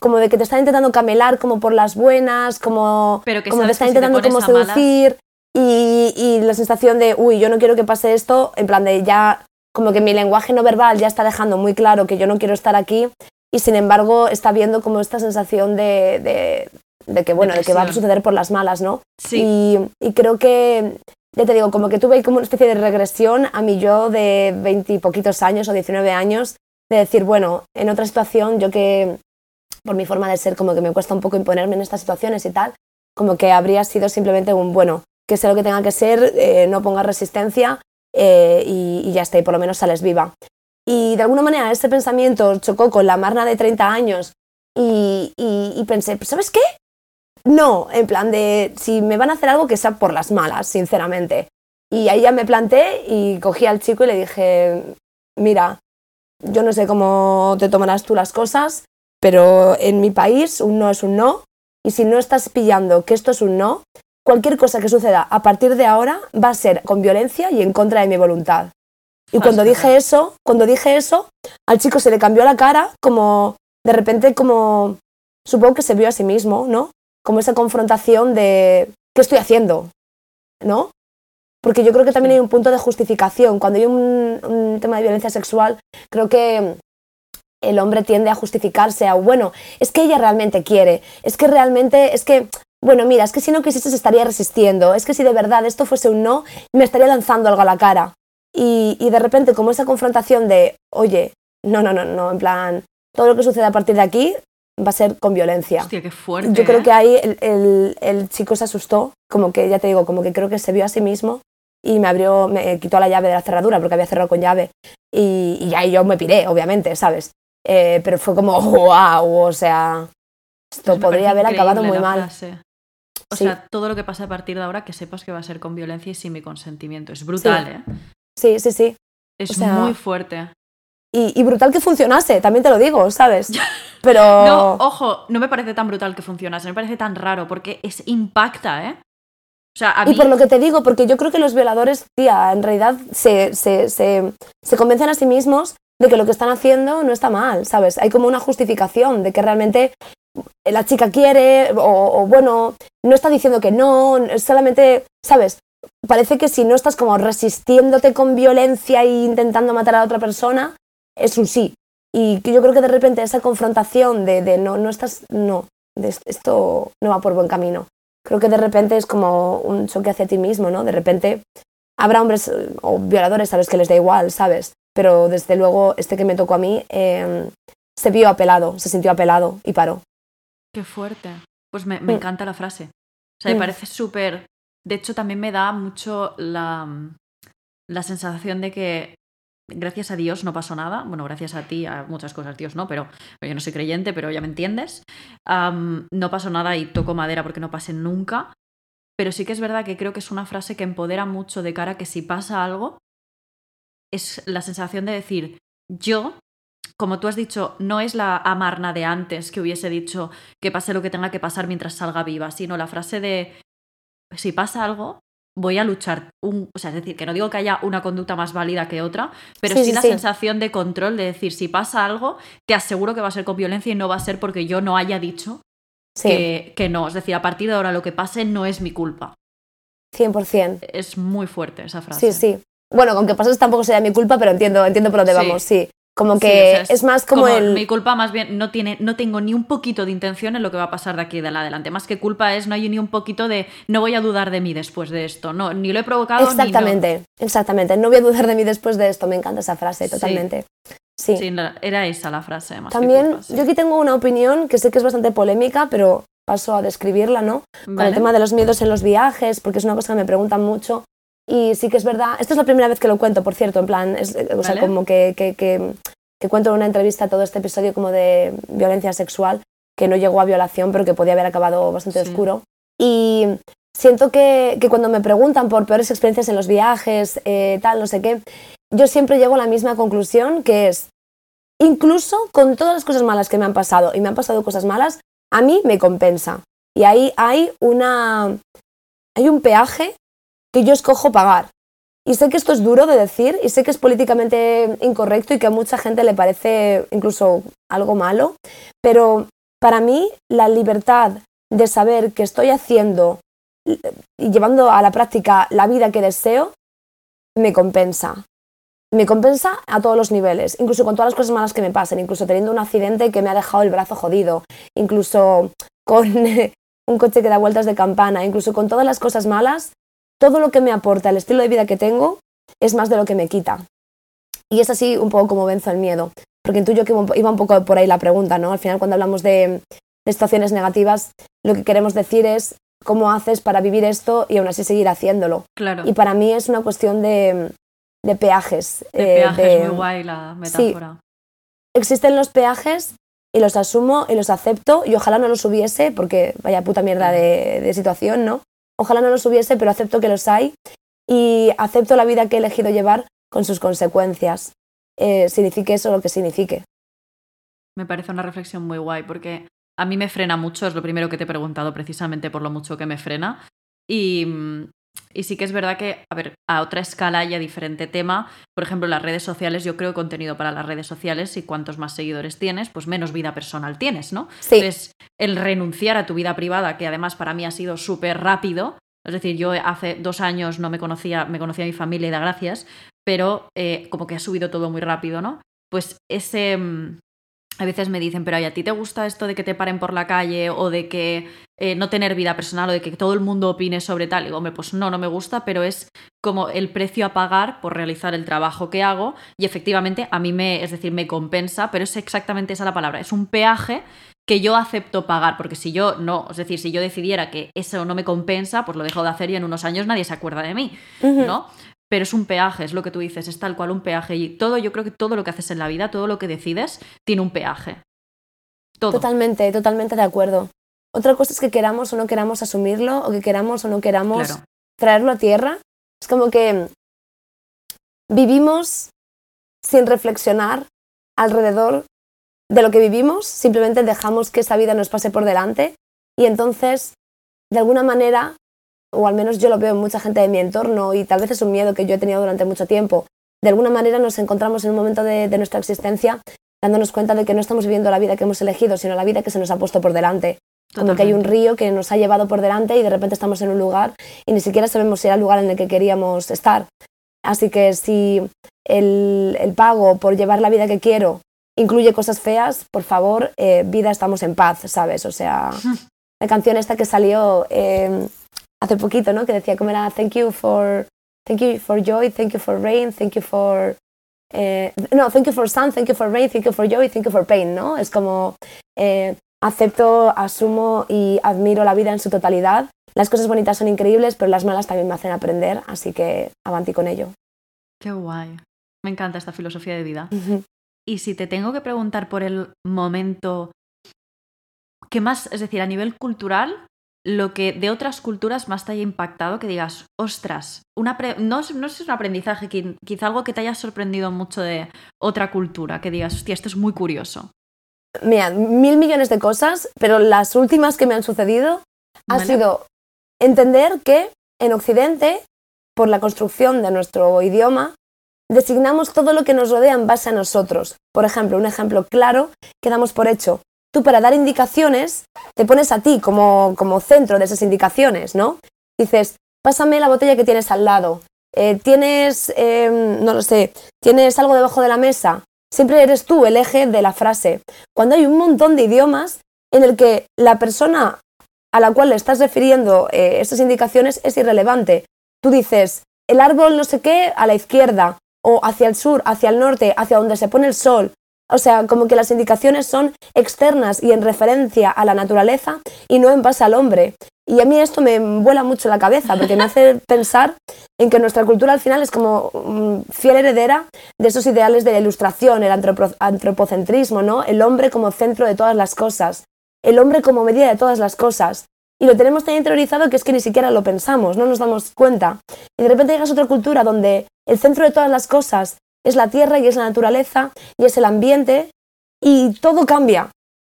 como de que te están intentando camelar como por las buenas, como, como te están intentando como seducir, y, y, la sensación de, uy, yo no quiero que pase esto, en plan de ya, como que mi lenguaje no verbal ya está dejando muy claro que yo no quiero estar aquí, y sin embargo está viendo como esta sensación de, de, de que, bueno, de que va a suceder por las malas, ¿no? Sí. Y, y creo que ya te digo, como que tuve como una especie de regresión a mi yo de 20 y poquitos años o 19 años, de decir, bueno, en otra situación, yo que por mi forma de ser como que me cuesta un poco imponerme en estas situaciones y tal, como que habría sido simplemente un, bueno, que sea lo que tenga que ser, eh, no pongas resistencia eh, y, ya está, y por lo menos sales viva. Y de alguna manera ese pensamiento chocó con la Marna de 30 años y, y, pensé, ¿sabes qué? No, en plan de si me van a hacer algo que sea por las malas, sinceramente. Y ahí ya me planté y cogí al chico y le dije, mira, yo no sé cómo te tomarás tú las cosas, pero en mi país un no es un no. Y si no estás pillando que esto es un no, cualquier cosa que suceda a partir de ahora va a ser con violencia y en contra de mi voluntad. Y cuando dije eso, cuando dije eso, al chico se le cambió la cara, como de repente como supongo que se vio a sí mismo, ¿no? Como esa confrontación de ¿qué estoy haciendo? ¿No? Porque yo creo que también hay un punto de justificación. Cuando hay un, tema de violencia sexual, creo que el hombre tiende a justificarse a, bueno, es que ella realmente quiere, es que realmente, es que, bueno, mira, es que si no quisiese se estaría resistiendo, es que si de verdad esto fuese un no, me estaría lanzando algo a la cara. Y, y de repente como esa confrontación de, oye, no, no, no, no, en plan, todo lo que sucede a partir de aquí va a ser con violencia. Hostia, qué fuerte. Yo creo ¿eh? que ahí el, el, chico se asustó, como que ya te digo, como que creo que se vio a sí mismo y me abrió, me quitó la llave de la cerradura porque había cerrado con llave y, y ahí yo me piré, obviamente, ¿sabes? Eh, pero fue como, wow, o sea, esto podría haber acabado muy mal. O sea, todo lo que pase a partir de ahora, que sepas que va a ser con violencia y sin mi consentimiento. Es brutal, ¿eh? Sí, sí, sí. Es muy fuerte. Y, brutal que funcionase, también te lo digo, ¿sabes? Pero... No, ojo, no me parece tan brutal que funcionase, me parece tan raro, porque es impacta, ¿eh? O sea, a mí... Y por lo que te digo, porque yo creo que los violadores, tía, en realidad se, se, se, se convencen a sí mismos de que lo que están haciendo no está mal, ¿sabes? Hay como una justificación de que realmente la chica quiere o, bueno, no está diciendo que no, solamente, ¿sabes? Parece que si no estás como resistiéndote con violencia e intentando matar a otra persona, es un sí. Y yo creo que de repente esa confrontación de, de no, no estás, no, de esto no va por buen camino. Creo que de repente es como un choque hacia ti mismo, ¿no? De repente habrá hombres o violadores a los que les da igual, ¿sabes? Pero desde luego este que me tocó a mí em, se vio apelado, se sintió apelado y paró. Qué fuerte. Pues me, mm. encanta la frase. O sea, me mm. parece súper... De hecho, también me da mucho la, la sensación de que gracias a Dios no pasó nada. Bueno, gracias a ti, a muchas cosas, Dios no, pero yo no soy creyente, pero ya me entiendes. no pasó nada y toco madera porque no pase nunca. Pero sí que es verdad que creo que es una frase que empodera mucho de cara a que si pasa algo, es la sensación de decir, yo como tú has dicho, no es la Amarna de antes que hubiese dicho que pase lo que tenga que pasar mientras salga viva, sino la frase de si pasa algo, voy a luchar. Un, o sea, es decir, que no digo que haya una conducta más válida que otra, pero sí, la sensación de control de decir, si pasa algo, te aseguro que va a ser con violencia y no va a ser porque yo no haya dicho que, que, no. Es decir, a partir de ahora lo que pase no es mi culpa. 100%. Es muy fuerte esa frase. Sí, sí. Bueno, aunque pases tampoco sería mi culpa, pero entiendo, entiendo por dónde vamos, sí. Como que es, más como, el... Mi culpa más bien no, tiene, no tengo ni un poquito de intención en lo que va a pasar de aquí de adelante. Más que culpa es no hay ni un poquito de no voy a dudar de mí después de esto. No, ni lo he provocado. Exactamente, no. exactamente. No voy a dudar de mí después de esto. Me encanta esa frase, totalmente. Sí, sí. era esa la frase. Más También yo aquí tengo una opinión que sé que es bastante polémica, pero paso a describirla, ¿no? Con el tema de los miedos en los viajes, porque es una cosa que me preguntan mucho. Y sí que es verdad, esta es la primera vez que lo cuento, por cierto, en plan, es, o sea, como que, que, que, cuento en una entrevista todo este episodio como de violencia sexual, que no llegó a violación, pero que podía haber acabado bastante oscuro. Y siento que, que, cuando me preguntan por peores experiencias en los viajes, eh, tal, no sé qué, yo siempre llego a la misma conclusión, que es, incluso con todas las cosas malas que me han pasado, y me han pasado cosas malas, a mí me compensa. Y ahí hay una... Hay un peaje que yo escojo pagar. Y sé que esto es duro de decir y sé que es políticamente incorrecto y que a mucha gente le parece incluso algo malo, pero para mí la libertad de saber que estoy haciendo y llevando a la práctica la vida que deseo, me compensa. Me compensa a todos los niveles, incluso con todas las cosas malas que me pasen, incluso teniendo un accidente que me ha dejado el brazo jodido, incluso con un coche que da vueltas de campana, incluso con todas las cosas malas, todo lo que me aporta el estilo de vida que tengo es más de lo que me quita. Y es así un poco como venzo el miedo. Porque intuyo que iba un poco por ahí la pregunta, ¿no? Al final, cuando hablamos de, situaciones negativas, lo que queremos decir es cómo haces para vivir esto y aún así seguir haciéndolo. Claro. Y para mí es una cuestión de, peajes. De eh, peajes, muy guay la metáfora. existen los peajes y los asumo y los acepto y ojalá no los hubiese porque vaya puta mierda de, de situación, ¿no? Ojalá no los hubiese, pero acepto que los hay y acepto la vida que he elegido llevar con sus consecuencias, eh, signifique eso lo que signifique. Me parece una reflexión muy guay porque a mí me frena mucho, es lo primero que te he preguntado precisamente por lo mucho que me frena. Y, mm, y sí que es verdad que, a ver, a otra escala y a diferente tema, por ejemplo, las redes sociales, yo creo contenido para las redes sociales y cuantos más seguidores tienes, pues menos vida personal tienes, ¿no? Sí. Entonces, el renunciar a tu vida privada, que además para mí ha sido súper rápido, es decir, yo hace dos años no me conocía, me conocía a mi familia y da gracias, pero eh, como que ha subido todo muy rápido, ¿no? Pues ese, mm, a veces me dicen, pero ¿y a ti te gusta esto de que te paren por la calle o de que eh, no tener vida personal o de que todo el mundo opine sobre tal? Y digo, hombre, pues no, no me gusta, pero es como el precio a pagar por realizar el trabajo que hago y efectivamente a mí me, es decir, me compensa, pero es exactamente esa la palabra, es un peaje que yo acepto pagar, porque si yo no, es decir, si yo decidiera que eso no me compensa, pues lo dejo de hacer y en unos años nadie se acuerda de mí, ¿no? Pero es un peaje, es lo que tú dices, es tal cual un peaje. Y todo, yo creo que todo lo que haces en la vida, todo lo que decides, tiene un peaje. Todo. Totalmente, totalmente de acuerdo. Otra cosa es que queramos o no queramos asumirlo, o que queramos o no queramos traerlo a tierra. Es como que vivimos sin reflexionar alrededor de lo que vivimos, simplemente dejamos que esa vida nos pase por delante y entonces, de alguna manera, o al menos yo lo veo en mucha gente de mi entorno y tal vez es un miedo que yo he tenido durante mucho tiempo, de alguna manera nos encontramos en un momento de, nuestra existencia dándonos cuenta de que no estamos viviendo la vida que hemos elegido, sino la vida que se nos ha puesto por delante. Como que hay un río que nos ha llevado por delante y de repente estamos en un lugar y ni siquiera sabemos si era el lugar en el que queríamos estar. Así que si el, el pago por llevar la vida que quiero incluye cosas feas, por favor, eh, vida estamos en paz, ¿sabes? O sea, la canción esta que salió eh, hace poquito, ¿no? Que decía como era Thank you for Thank you for joy, thank you for rain, thank you for... Eh, no, thank you for sun, thank you for rain, thank you for joy, thank you for pain, ¿no? Es como eh, acepto, asumo y admiro la vida en su totalidad. Las cosas bonitas son increíbles, pero las malas también me hacen aprender, así que avanti con ello. Qué guay. Me encanta esta filosofía de vida. Y si te tengo que preguntar por el momento que más, es decir, a nivel cultural, lo que de otras culturas más te haya impactado, que digas, ostras, una no, no es un aprendizaje, quizá algo que te haya sorprendido mucho de otra cultura, que digas, hostia, esto es muy curioso. Mira, mil millones de cosas, pero las últimas que me han sucedido ha sido entender que en Occidente, por la construcción de nuestro idioma, designamos todo lo que nos rodea en base a nosotros. Por ejemplo, un ejemplo claro que damos por hecho tú para dar indicaciones te pones a ti como, como centro de esas indicaciones, ¿no? Dices, pásame la botella que tienes al lado, eh, tienes, em, no lo sé, tienes algo debajo de la mesa. Siempre eres tú el eje de la frase. Cuando hay un montón de idiomas en el que la persona a la cual le estás refiriendo eh, esas indicaciones es irrelevante. Tú dices, el árbol no sé qué a la izquierda, o hacia el sur, hacia el norte, hacia donde se pone el sol, o sea, como que las indicaciones son externas y en referencia a la naturaleza y no en base al hombre. Y a mí esto me vuela mucho la cabeza porque me hace pensar en que nuestra cultura al final es como mm, fiel heredera de esos ideales de la ilustración, el antropocentrismo, ¿no? El hombre como centro de todas las cosas, el hombre como medida de todas las cosas. Y lo tenemos tan interiorizado que es que ni siquiera lo pensamos, no nos damos cuenta. Y de repente llegas a otra cultura donde el centro de todas las cosas es la tierra y es la naturaleza y es el ambiente y todo cambia,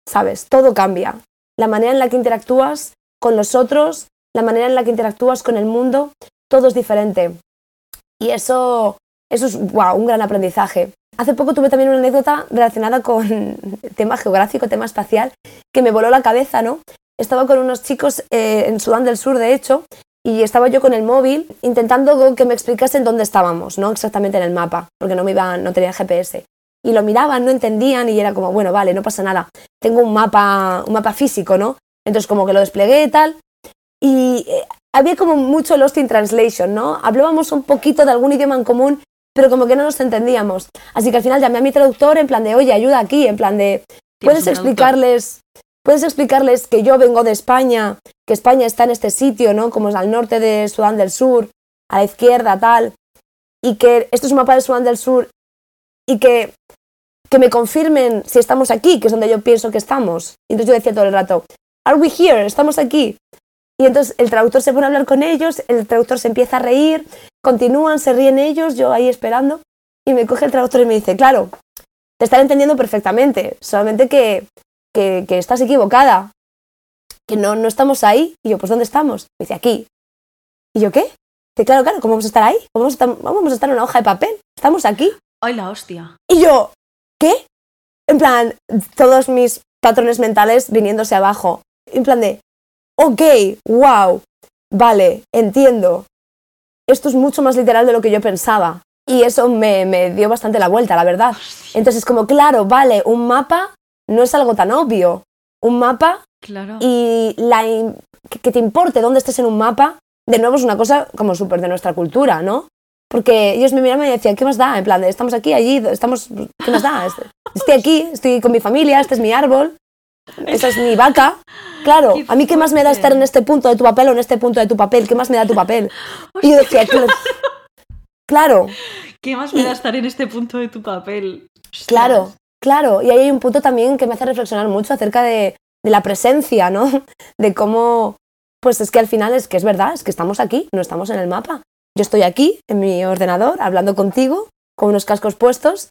¿sabes? Todo cambia. La manera en la que interactúas con los otros, la manera en la que interactúas con el mundo, todo es diferente. Y eso, eso es wow, un gran aprendizaje. Hace poco tuve también una anécdota relacionada con tema geográfico, tema espacial, que me voló la cabeza, ¿no? Estaba con unos chicos eh, en Sudán del Sur, de hecho, y estaba yo con el móvil intentando que me explicasen dónde estábamos, no exactamente en el mapa, porque no me iba, no tenía GPS. Y lo miraban, no entendían y era como, bueno, vale, no pasa nada. Tengo un mapa, un mapa físico, ¿no? Entonces como que lo desplegué y tal. Y eh, había como mucho lost in translation, ¿no? Hablábamos un poquito de algún idioma en común, pero como que no nos entendíamos. Así que al final llamé a mi traductor en plan de, oye, ayuda aquí, en plan de, ¿puedes explicarles ¿Puedes explicarles que yo vengo de España, que España está en este sitio, ¿no? Como es al norte de Sudán del Sur, a la izquierda, tal, y que esto es un mapa de Sudán del Sur y que, que me confirmen si estamos aquí, que es donde yo pienso que estamos. Entonces yo decía todo el rato, ¿Are we here? ¿Estamos aquí? Y entonces el traductor se pone a hablar con ellos, el traductor se empieza a reír, continúan, se ríen ellos, yo ahí esperando, y me coge el traductor y me dice, claro, te están entendiendo perfectamente, solamente que que, estás equivocada, que no, no estamos ahí. Y yo, pues ¿dónde estamos? Me dice, aquí. ¿Y yo qué? Que claro, claro, ¿cómo vamos a estar ahí? ¿Cómo vamos a estar, vamos a estar en una hoja de papel? Estamos aquí. ¡Ay, la hostia! Y yo, ¿qué? En plan, todos mis patrones mentales viniéndose abajo. En plan de, ok, wow, vale, entiendo. Esto es mucho más literal de lo que yo pensaba. Y eso me, me dio bastante la vuelta, la verdad. Entonces, como, claro, vale, un mapa no es algo tan obvio. Un mapa y la que, te importe dónde estés en un mapa, de nuevo es una cosa como súper de nuestra cultura, ¿no? Porque ellos me miraban y decían, ¿qué más da? En plan, estamos aquí, allí, estamos, ¿qué más da? Estoy aquí, estoy con mi familia, este es mi árbol, esta es mi vaca. Claro, a mí qué más me da estar en este punto de tu papel o en este punto de tu papel, ¿qué más me da tu papel? Y yo decía, claro. ¿Qué más me da estar en este punto de tu papel? Claro, Claro, y ahí hay un punto también que me hace reflexionar mucho acerca de la presencia, ¿no? De cómo, pues es que al final es que es verdad, es que estamos aquí, no estamos en el mapa. Yo estoy aquí en mi ordenador hablando contigo, con unos cascos puestos,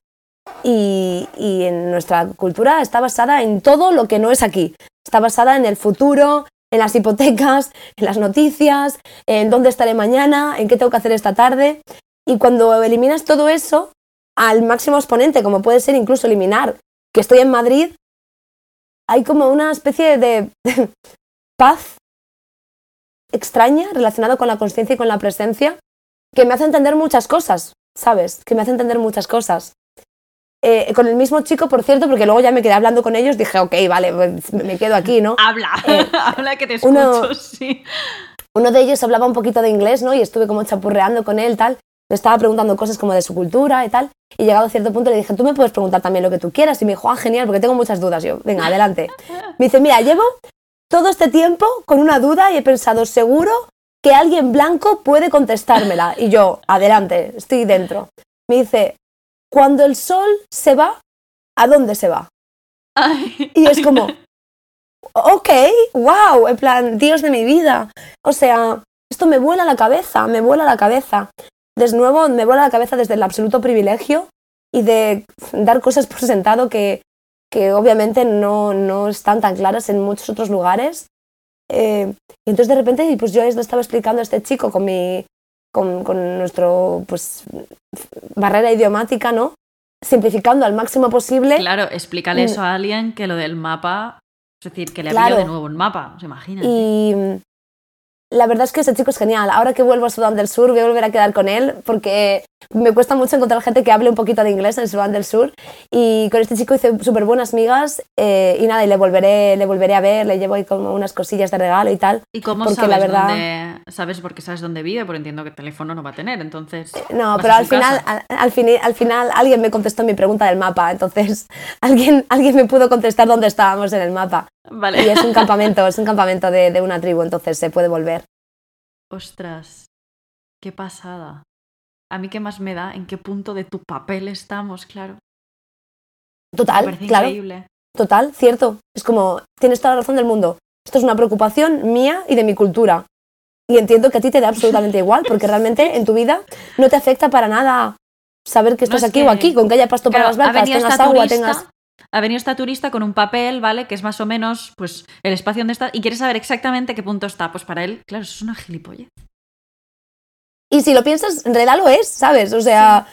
y, y, en nuestra cultura está basada en todo lo que no es aquí. Está basada en el futuro, en las hipotecas, en las noticias, en dónde estaré mañana, en qué tengo que hacer esta tarde. Y cuando eliminas todo eso al máximo exponente, como puede ser incluso eliminar que estoy en Madrid, hay como una especie de paz extraña relacionada con la conciencia y con la presencia que me hace entender muchas cosas, ¿sabes? Que me hace entender muchas cosas. Eh, con el mismo chico, por cierto, porque luego ya me quedé hablando con ellos, dije, ok, vale, pues me quedo aquí, ¿no? Habla, eh, habla que te escucho, uno, sí. Uno de ellos hablaba un poquito de inglés, ¿no? Y estuve como chapurreando con él, tal. Le estaba preguntando cosas como de su cultura y tal. Y llegado a cierto punto le dije, tú me puedes preguntar también lo que tú quieras. Y me dijo, ah, genial, porque tengo muchas dudas. Yo, venga, adelante. Me dice, mira, llevo todo este tiempo con una duda y he pensado, seguro que alguien blanco puede contestármela. Y yo, adelante, estoy dentro. Me dice, cuando el sol se va, ¿a dónde se va? y es como, ok, wow, en plan, Dios de mi vida. O sea, esto me vuela la cabeza, me vuela la cabeza. De nuevo, me vuela la cabeza desde el absoluto privilegio y de dar cosas por sentado que, que obviamente no, no están tan claras en muchos otros lugares. Eh, y entonces de repente, pues yo lo estaba explicando a este chico con mi, con, con nuestro pues barrera idiomática, ¿no? Simplificando al máximo posible. Claro, explícale eso a alguien que lo del mapa, es decir, que le claro. de nuevo un mapa, ¿se imagina? Y la verdad es que ese chico es genial. Ahora que vuelvo a Sudán del Sur, voy a volver a quedar con él porque me cuesta mucho encontrar gente que hable un poquito de inglés en Sudán del Sur. Y con este chico hice súper buenas migas eh, y nada, y le volveré, le volveré a ver, le llevo ahí como unas cosillas de regalo y tal. ¿Y cómo porque sabes la verdad... dónde, sabes porque sabes dónde vive? Porque entiendo que el teléfono no va a tener, entonces... No, pero al final, al, al, al, final alguien me contestó mi pregunta del mapa, entonces alguien, alguien me pudo contestar dónde estábamos en el mapa. Vale. Y es un campamento, es un campamento de, de una tribu, entonces se puede volver. Ostras, qué pasada. A mí qué más me da en qué punto de tu papel estamos, claro. Total, claro. Increíble. Total, cierto. Es como, tienes toda la razón del mundo. Esto es una preocupación mía y de mi cultura. Y entiendo que a ti te da absolutamente igual, porque realmente en tu vida no te afecta para nada saber que estás aquí o aquí, con que haya pasto para las vacas, tengas agua, tengas ha venido esta turista con un papel, ¿vale? Que es más o menos, pues, el espacio donde está y quiere saber exactamente qué punto está. Pues para él, claro, eso es una gilipollez. Y si lo piensas, en realidad lo es, ¿sabes? O sea,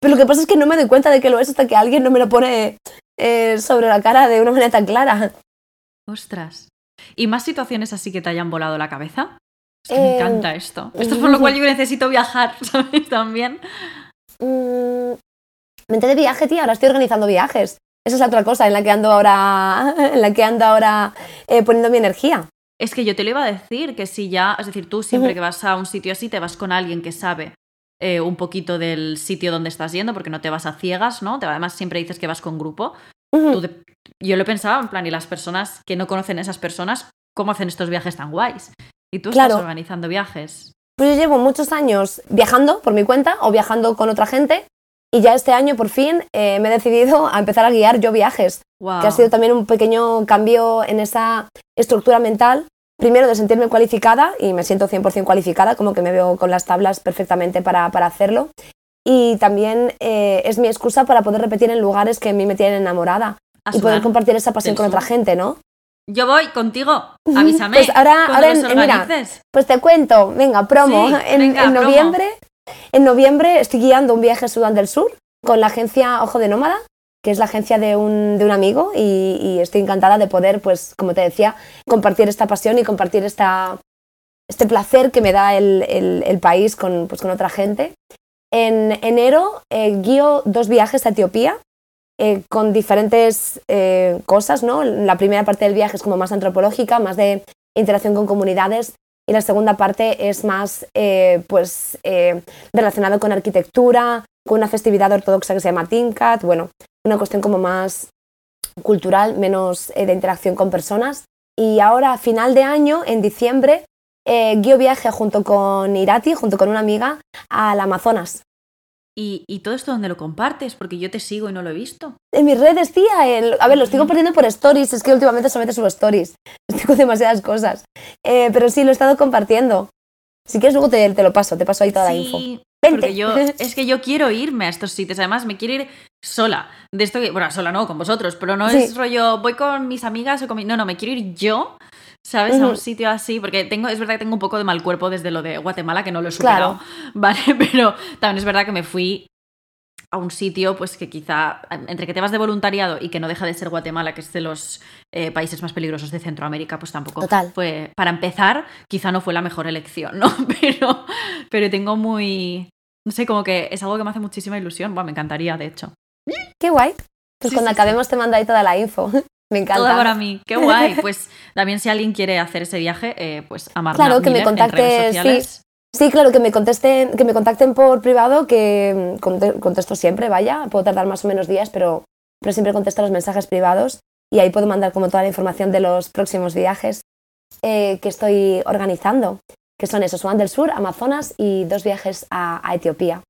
pero lo que pasa es que no me doy cuenta de que lo es hasta que alguien no me lo pone eh, sobre la cara de una manera tan clara. Ostras. ¿Y más situaciones así que te hayan volado la cabeza? Es que me eh, encanta esto. Esto es por lo cual yo necesito viajar, ¿sabes? También. Mm, mente de viaje, tía. Ahora estoy organizando viajes. Esa es la otra cosa en la que ando ahora, en la que ando ahora eh, poniendo mi energía. Es que yo te lo iba a decir, que si ya, es decir, tú siempre que vas a un sitio así, te vas con alguien que sabe eh, un poquito del sitio donde estás yendo, porque no te vas a ciegas, ¿no? Además, siempre dices que vas con grupo. yo lo he pensado, en plan, y las personas que no conocen a esas personas, ¿cómo hacen estos viajes tan guays? Y tú estás organizando viajes. Pues yo llevo muchos años viajando por mi cuenta o viajando con otra gente y ya este año, por fin, eh, me he decidido a empezar a guiar yo viajes, que ha sido también un pequeño cambio en esa estructura mental. Primero, de sentirme cualificada, y me siento 100% cualificada, como que me veo con las tablas perfectamente para, para hacerlo. Y también eh, es mi excusa para poder repetir en lugares que a mí me tienen enamorada y poder compartir esa pasión con otra gente, ¿no? Yo voy contigo, avísame. Pues ahora, ahora mira, pues te cuento, venga, promo. en, en, noviembre en noviembre estoy guiando un viaje a Sudán del Sur con la agencia Ojo de Nómada, que es la agencia de un, de un amigo y, estoy encantada de poder, pues, como te decía, compartir esta pasión y compartir esta, este placer que me da el, el, país con, pues, con otra gente. En enero eh, guío dos viajes a Etiopía eh, con diferentes eh, cosas, ¿no? La primera parte del viaje es como más antropológica, más de interacción con comunidades y la segunda parte es más eh, pues, eh, relacionado con arquitectura, con una festividad ortodoxa que se llama Tinkat, bueno, una cuestión como más cultural, menos eh, de interacción con personas. Y ahora, a final de año, en diciembre, guío viaje junto con Irati, junto con una amiga, al Amazonas. ¿Y, ¿Y, todo esto donde lo compartes? Porque yo te sigo y no lo he visto. En mis redes, tía. a ver, lo estoy compartiendo por stories. Es que últimamente solamente subo stories. Estoy con demasiadas cosas. Eh, pero sí, lo he estado compartiendo. Si quieres, luego te, te lo paso. Te paso ahí toda la info. Porque yo, es que yo quiero irme a estos sitios. Además, me quiero ir sola. De esto que, bueno, sola no, con vosotros, pero no es rollo, voy con mis amigas o con mi... No, no, me quiero ir yo ¿sabes? A un sitio así, porque tengo, es verdad que tengo un poco de mal cuerpo desde lo de Guatemala, que no lo he superado, ¿vale? Pero también es verdad que me fui a un sitio, pues que quizá, entre que te vas de voluntariado y que no deja de ser Guatemala, que es de los eh, países más peligrosos de Centroamérica, pues tampoco fue, para empezar, quizá no fue la mejor elección, ¿no? Pero, pero tengo muy, no sé, como que es algo que me hace muchísima ilusión, bueno, me encantaría, de hecho. Qué guay. Pues cuando acabemos te mando ahí toda la info. Me encanta. Todo para mí. Qué guay. Pues también si alguien quiere hacer ese viaje, eh, pues a Claro, que me contacte. Sí. sí. claro, que me contesten, que me contacten por privado, que mm, contesto siempre, vaya. Puedo tardar más o menos días, pero, pero siempre contesto los mensajes privados y ahí puedo mandar como toda la información de los próximos viajes eh, que estoy organizando, que son esos, Juan del Sur, Amazonas y dos viajes a, a Etiopía.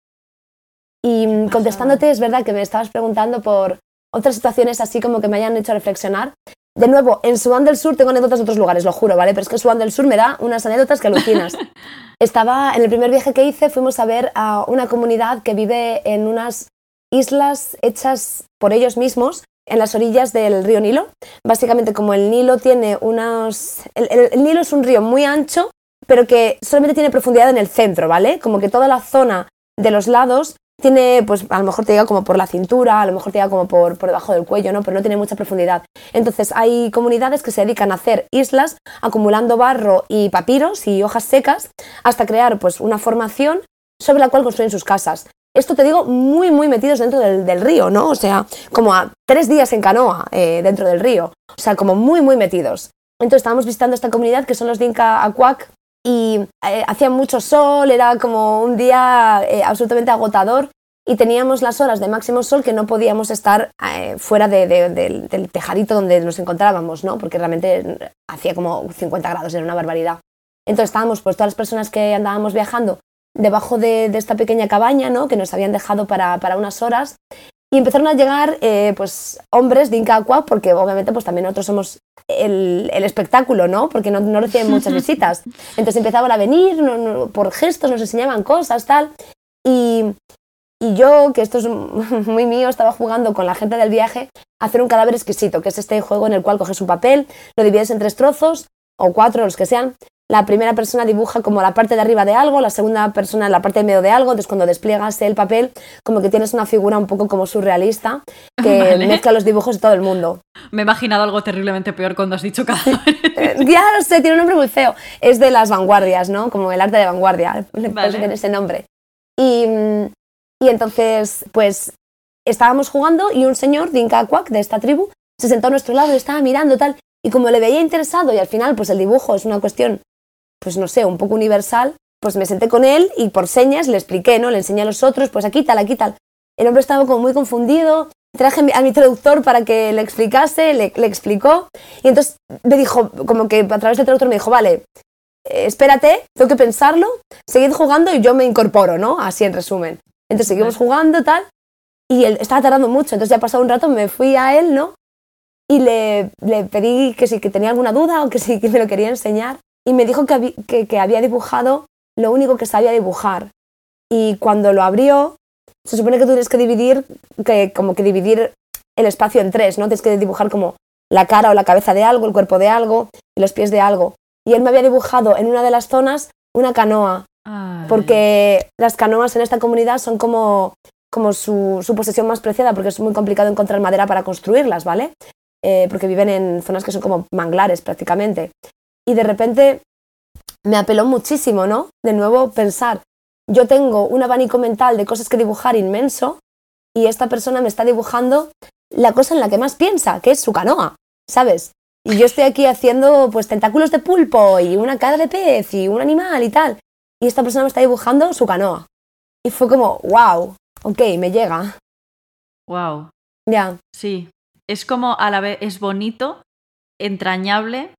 Y mm, contestándote, es verdad que me estabas preguntando por, otras situaciones así como que me hayan hecho reflexionar. De nuevo, en Sudán del Sur tengo anécdotas de otros lugares, lo juro, ¿vale? Pero es que Sudán del Sur me da unas anécdotas que alucinas. Estaba en el primer viaje que hice, fuimos a ver a una comunidad que vive en unas islas hechas por ellos mismos en las orillas del río Nilo. Básicamente, como el Nilo tiene unos. el Nilo es un río muy ancho, pero que solamente tiene profundidad en el centro, ¿vale? Como que toda la zona de los lados tiene, pues a lo mejor te llega como por la cintura, a lo mejor te llega como por, por debajo del cuello, ¿no? Pero no tiene mucha profundidad. Entonces hay comunidades que se dedican a hacer islas acumulando barro y papiros y hojas secas hasta crear pues una formación sobre la cual construyen sus casas. Esto te digo, muy, muy metidos dentro del, río, ¿no? O sea, como a tres días en canoa eh, dentro del río. O sea, como muy, muy metidos. Entonces estábamos visitando esta comunidad que son los Dinka Acuac y eh, hacía mucho sol, era como un día eh, absolutamente agotador y teníamos las horas de máximo sol que no podíamos estar eh, fuera del tejadito donde nos encontrábamos, ¿no? porque realmente hacía como 50 grados, era una barbaridad. Entonces estábamos, pues todas las personas que andábamos viajando debajo de, esta pequeña cabaña, ¿no? que nos habían dejado para, para unas horas, y empezaron a llegar eh, pues, hombres de Inca porque obviamente pues, también nosotros somos el, el espectáculo, ¿no? Porque no, no, reciben muchas visitas. Entonces empezaban a venir, por gestos nos enseñaban cosas, tal. Y, y yo, que esto es muy mío, estaba jugando con la gente del viaje a hacer un cadáver exquisito, que es este juego en el cual coges un papel, lo divides en tres trozos, o cuatro, los que sean, la primera persona dibuja como la parte de arriba de algo, la segunda persona la parte de medio de algo, entonces cuando despliegas el papel como que tienes una figura un poco como surrealista que mezcla los dibujos de todo el mundo. Me he imaginado algo terriblemente peor cuando has dicho cada eh, ya lo sé, tiene un nombre muy feo. Es de las vanguardias, ¿no? Como el arte de vanguardia, vale. ese nombre. Y, y entonces, pues estábamos jugando y un señor de Incacuac, de esta tribu, se sentó a nuestro lado y estaba mirando tal. Y como le veía interesado y al final pues el dibujo es una cuestión pues no sé, un poco universal, pues me senté con él y por señas le expliqué, ¿no? Le enseñé a los otros, pues aquí tal, aquí tal. El hombre estaba como muy confundido, traje a mi traductor para que le explicase, le, explicó, y entonces me dijo, como que a través del traductor me dijo, vale, eh, espérate, tengo que pensarlo, seguid jugando y yo me incorporo, ¿no? Así en resumen. Entonces seguimos jugando, tal, y él estaba tardando mucho, entonces ya pasado un rato me fui a él, ¿no? Y le, le pedí que si que tenía alguna duda o que si que me lo quería enseñar y me dijo que, que, había dibujado lo único que sabía dibujar. Y cuando lo abrió, se supone que tú tienes que dividir, que, como que dividir el espacio en tres, ¿no? Tienes que dibujar como la cara o la cabeza de algo, el cuerpo de algo y los pies de algo. Y él me había dibujado en una de las zonas una canoa, porque las canoas en esta comunidad son como, como su, su, posesión más preciada, porque es muy complicado encontrar madera para construirlas, ¿vale? Eh, porque viven en zonas que son como manglares prácticamente y de repente me apeló muchísimo, ¿no? De nuevo pensar, yo tengo un abanico mental de cosas que dibujar inmenso y esta persona me está dibujando la cosa en la que más piensa, que es su canoa, ¿sabes? Y yo estoy aquí haciendo pues tentáculos de pulpo y una cara de pez y un animal y tal. Y esta persona me está dibujando su canoa. Y fue como, wow, ok, me llega. Wow. Ya. Sí. Es como a la vez, es bonito, entrañable,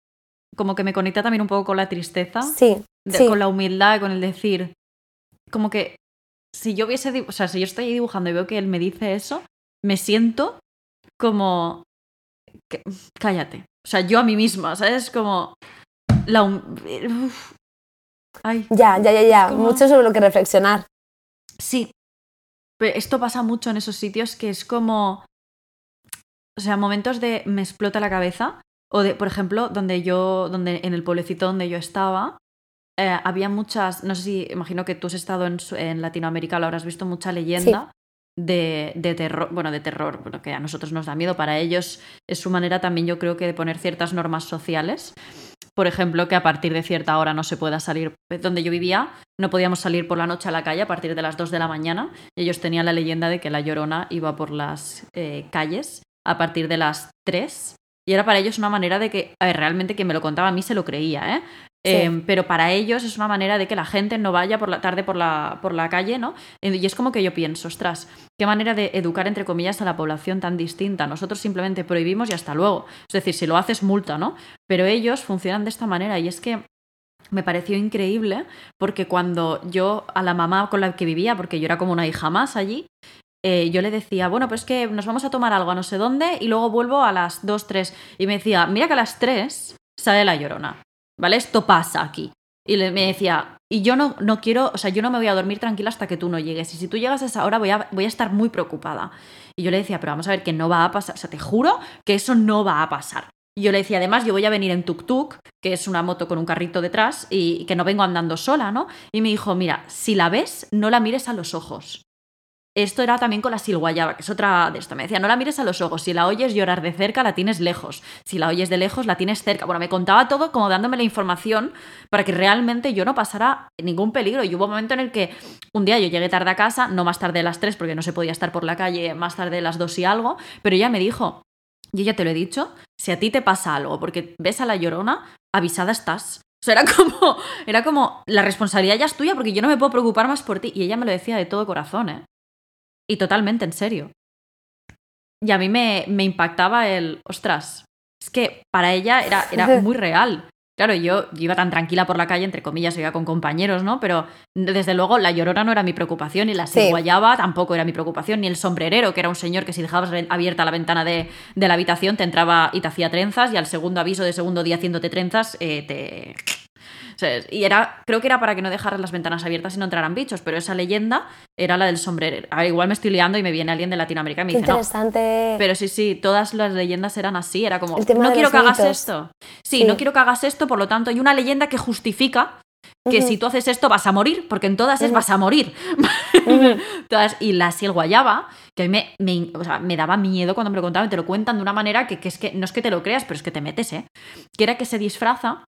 como que me conecta también un poco con la tristeza. Sí. Con la humildad, con el decir, como que si yo hubiese, o sea, si yo estoy dibujando y veo que él me dice eso, me siento como, cállate. O sea, yo a mí misma, ¿sabes? Como la... Ay, ya, ya, ya, ya. Mucho sobre lo que reflexionar. Sí. Pero esto pasa mucho en esos sitios que es como... O sea, momentos de me explota la cabeza. O de, por ejemplo, donde yo, donde, en el pueblecito donde yo estaba, eh, había muchas, no sé si, imagino que tú has estado en, en Latinoamérica, lo habrás visto mucha leyenda de, de, terror, bueno, de terror, bueno, que a nosotros nos da miedo, para ellos es su manera también yo creo que de poner ciertas normas sociales. Por ejemplo, que a partir de cierta hora no se pueda salir. Donde yo vivía, no podíamos salir por la noche a la calle a partir de las 2 de la mañana. Y ellos tenían la leyenda de que la llorona iba por las eh, calles a partir de las 3 y era para ellos una manera de que, a ver, realmente quien me lo contaba a mí se lo creía, ¿eh? Em, pero para ellos es una manera de que la gente no vaya por la tarde por la, por la calle, ¿no? Y es como que yo pienso, ostras, qué manera de educar, entre comillas, a la población tan distinta. Nosotros simplemente prohibimos y hasta luego. Es decir, si lo haces, multa, ¿no? Pero ellos funcionan de esta manera y es que me pareció increíble porque cuando yo a la mamá con la que vivía, porque yo era como una hija más allí, eh, yo le decía, bueno, pues que nos vamos a tomar algo a no sé dónde y luego vuelvo a las 2, 3. Y me decía, mira que a las 3 sale la llorona. ¿vale? Esto pasa aquí. Y me decía, y yo no, no quiero, o sea, yo no me voy a dormir tranquila hasta que tú no llegues. Y si tú llegas a esa hora voy a, voy a estar muy preocupada. Y yo le decía, pero vamos a ver que no va a pasar, o sea, te juro que eso no va a pasar. Y yo le decía, además, yo voy a venir en tuk-tuk, que es una moto con un carrito detrás, y que no vengo andando sola, ¿no? Y me dijo, mira, si la ves, no la mires a los ojos. Esto era también con la silguayaba, que es otra de esto. Me decía, no la mires a los ojos. Si la oyes llorar de cerca, la tienes lejos. Si la oyes de lejos, la tienes cerca. Bueno, me contaba todo como dándome la información para que realmente yo no pasara ningún peligro. Y hubo un momento en el que un día yo llegué tarde a casa, no más tarde de las 3 porque no se podía estar por la calle, más tarde de las 2 y algo, pero ella me dijo, yo ya te lo he dicho, si a ti te pasa algo porque ves a la llorona, avisada estás. O sea, era como, era como, la responsabilidad ya es tuya porque yo no me puedo preocupar más por ti. Y ella me lo decía de todo corazón, ¿eh? Y totalmente en serio. Y a mí me, me impactaba el, ostras, es que para ella era, era muy real. Claro, yo, iba tan tranquila por la calle, entre comillas, iba con compañeros, ¿no? Pero desde luego la llorona no era mi preocupación, ni la ciguayaba tampoco era mi preocupación, ni el sombrerero, que era un señor que si dejabas abierta la ventana de, de la habitación te entraba y te hacía trenzas, y al segundo aviso de segundo día haciéndote trenzas, eh, te, y era, creo que era para que no dejaras las ventanas abiertas y no entraran bichos, pero esa leyenda era la del sombrero. igual me estoy liando y me viene alguien de Latinoamérica y me dice, interesante. Pero sí, sí, todas las leyendas eran así, era como, no quiero que hagas esto. Sí, no quiero que hagas esto, por lo tanto, hay una leyenda que justifica que si tú haces esto vas a morir, porque en todas es vas a morir. todas, y la guayaba, que a mí me, me, daba miedo cuando me lo contaban, te lo cuentan de una manera que, que, es que no es que te lo creas, pero es que te metes, ¿eh? Que era que se disfraza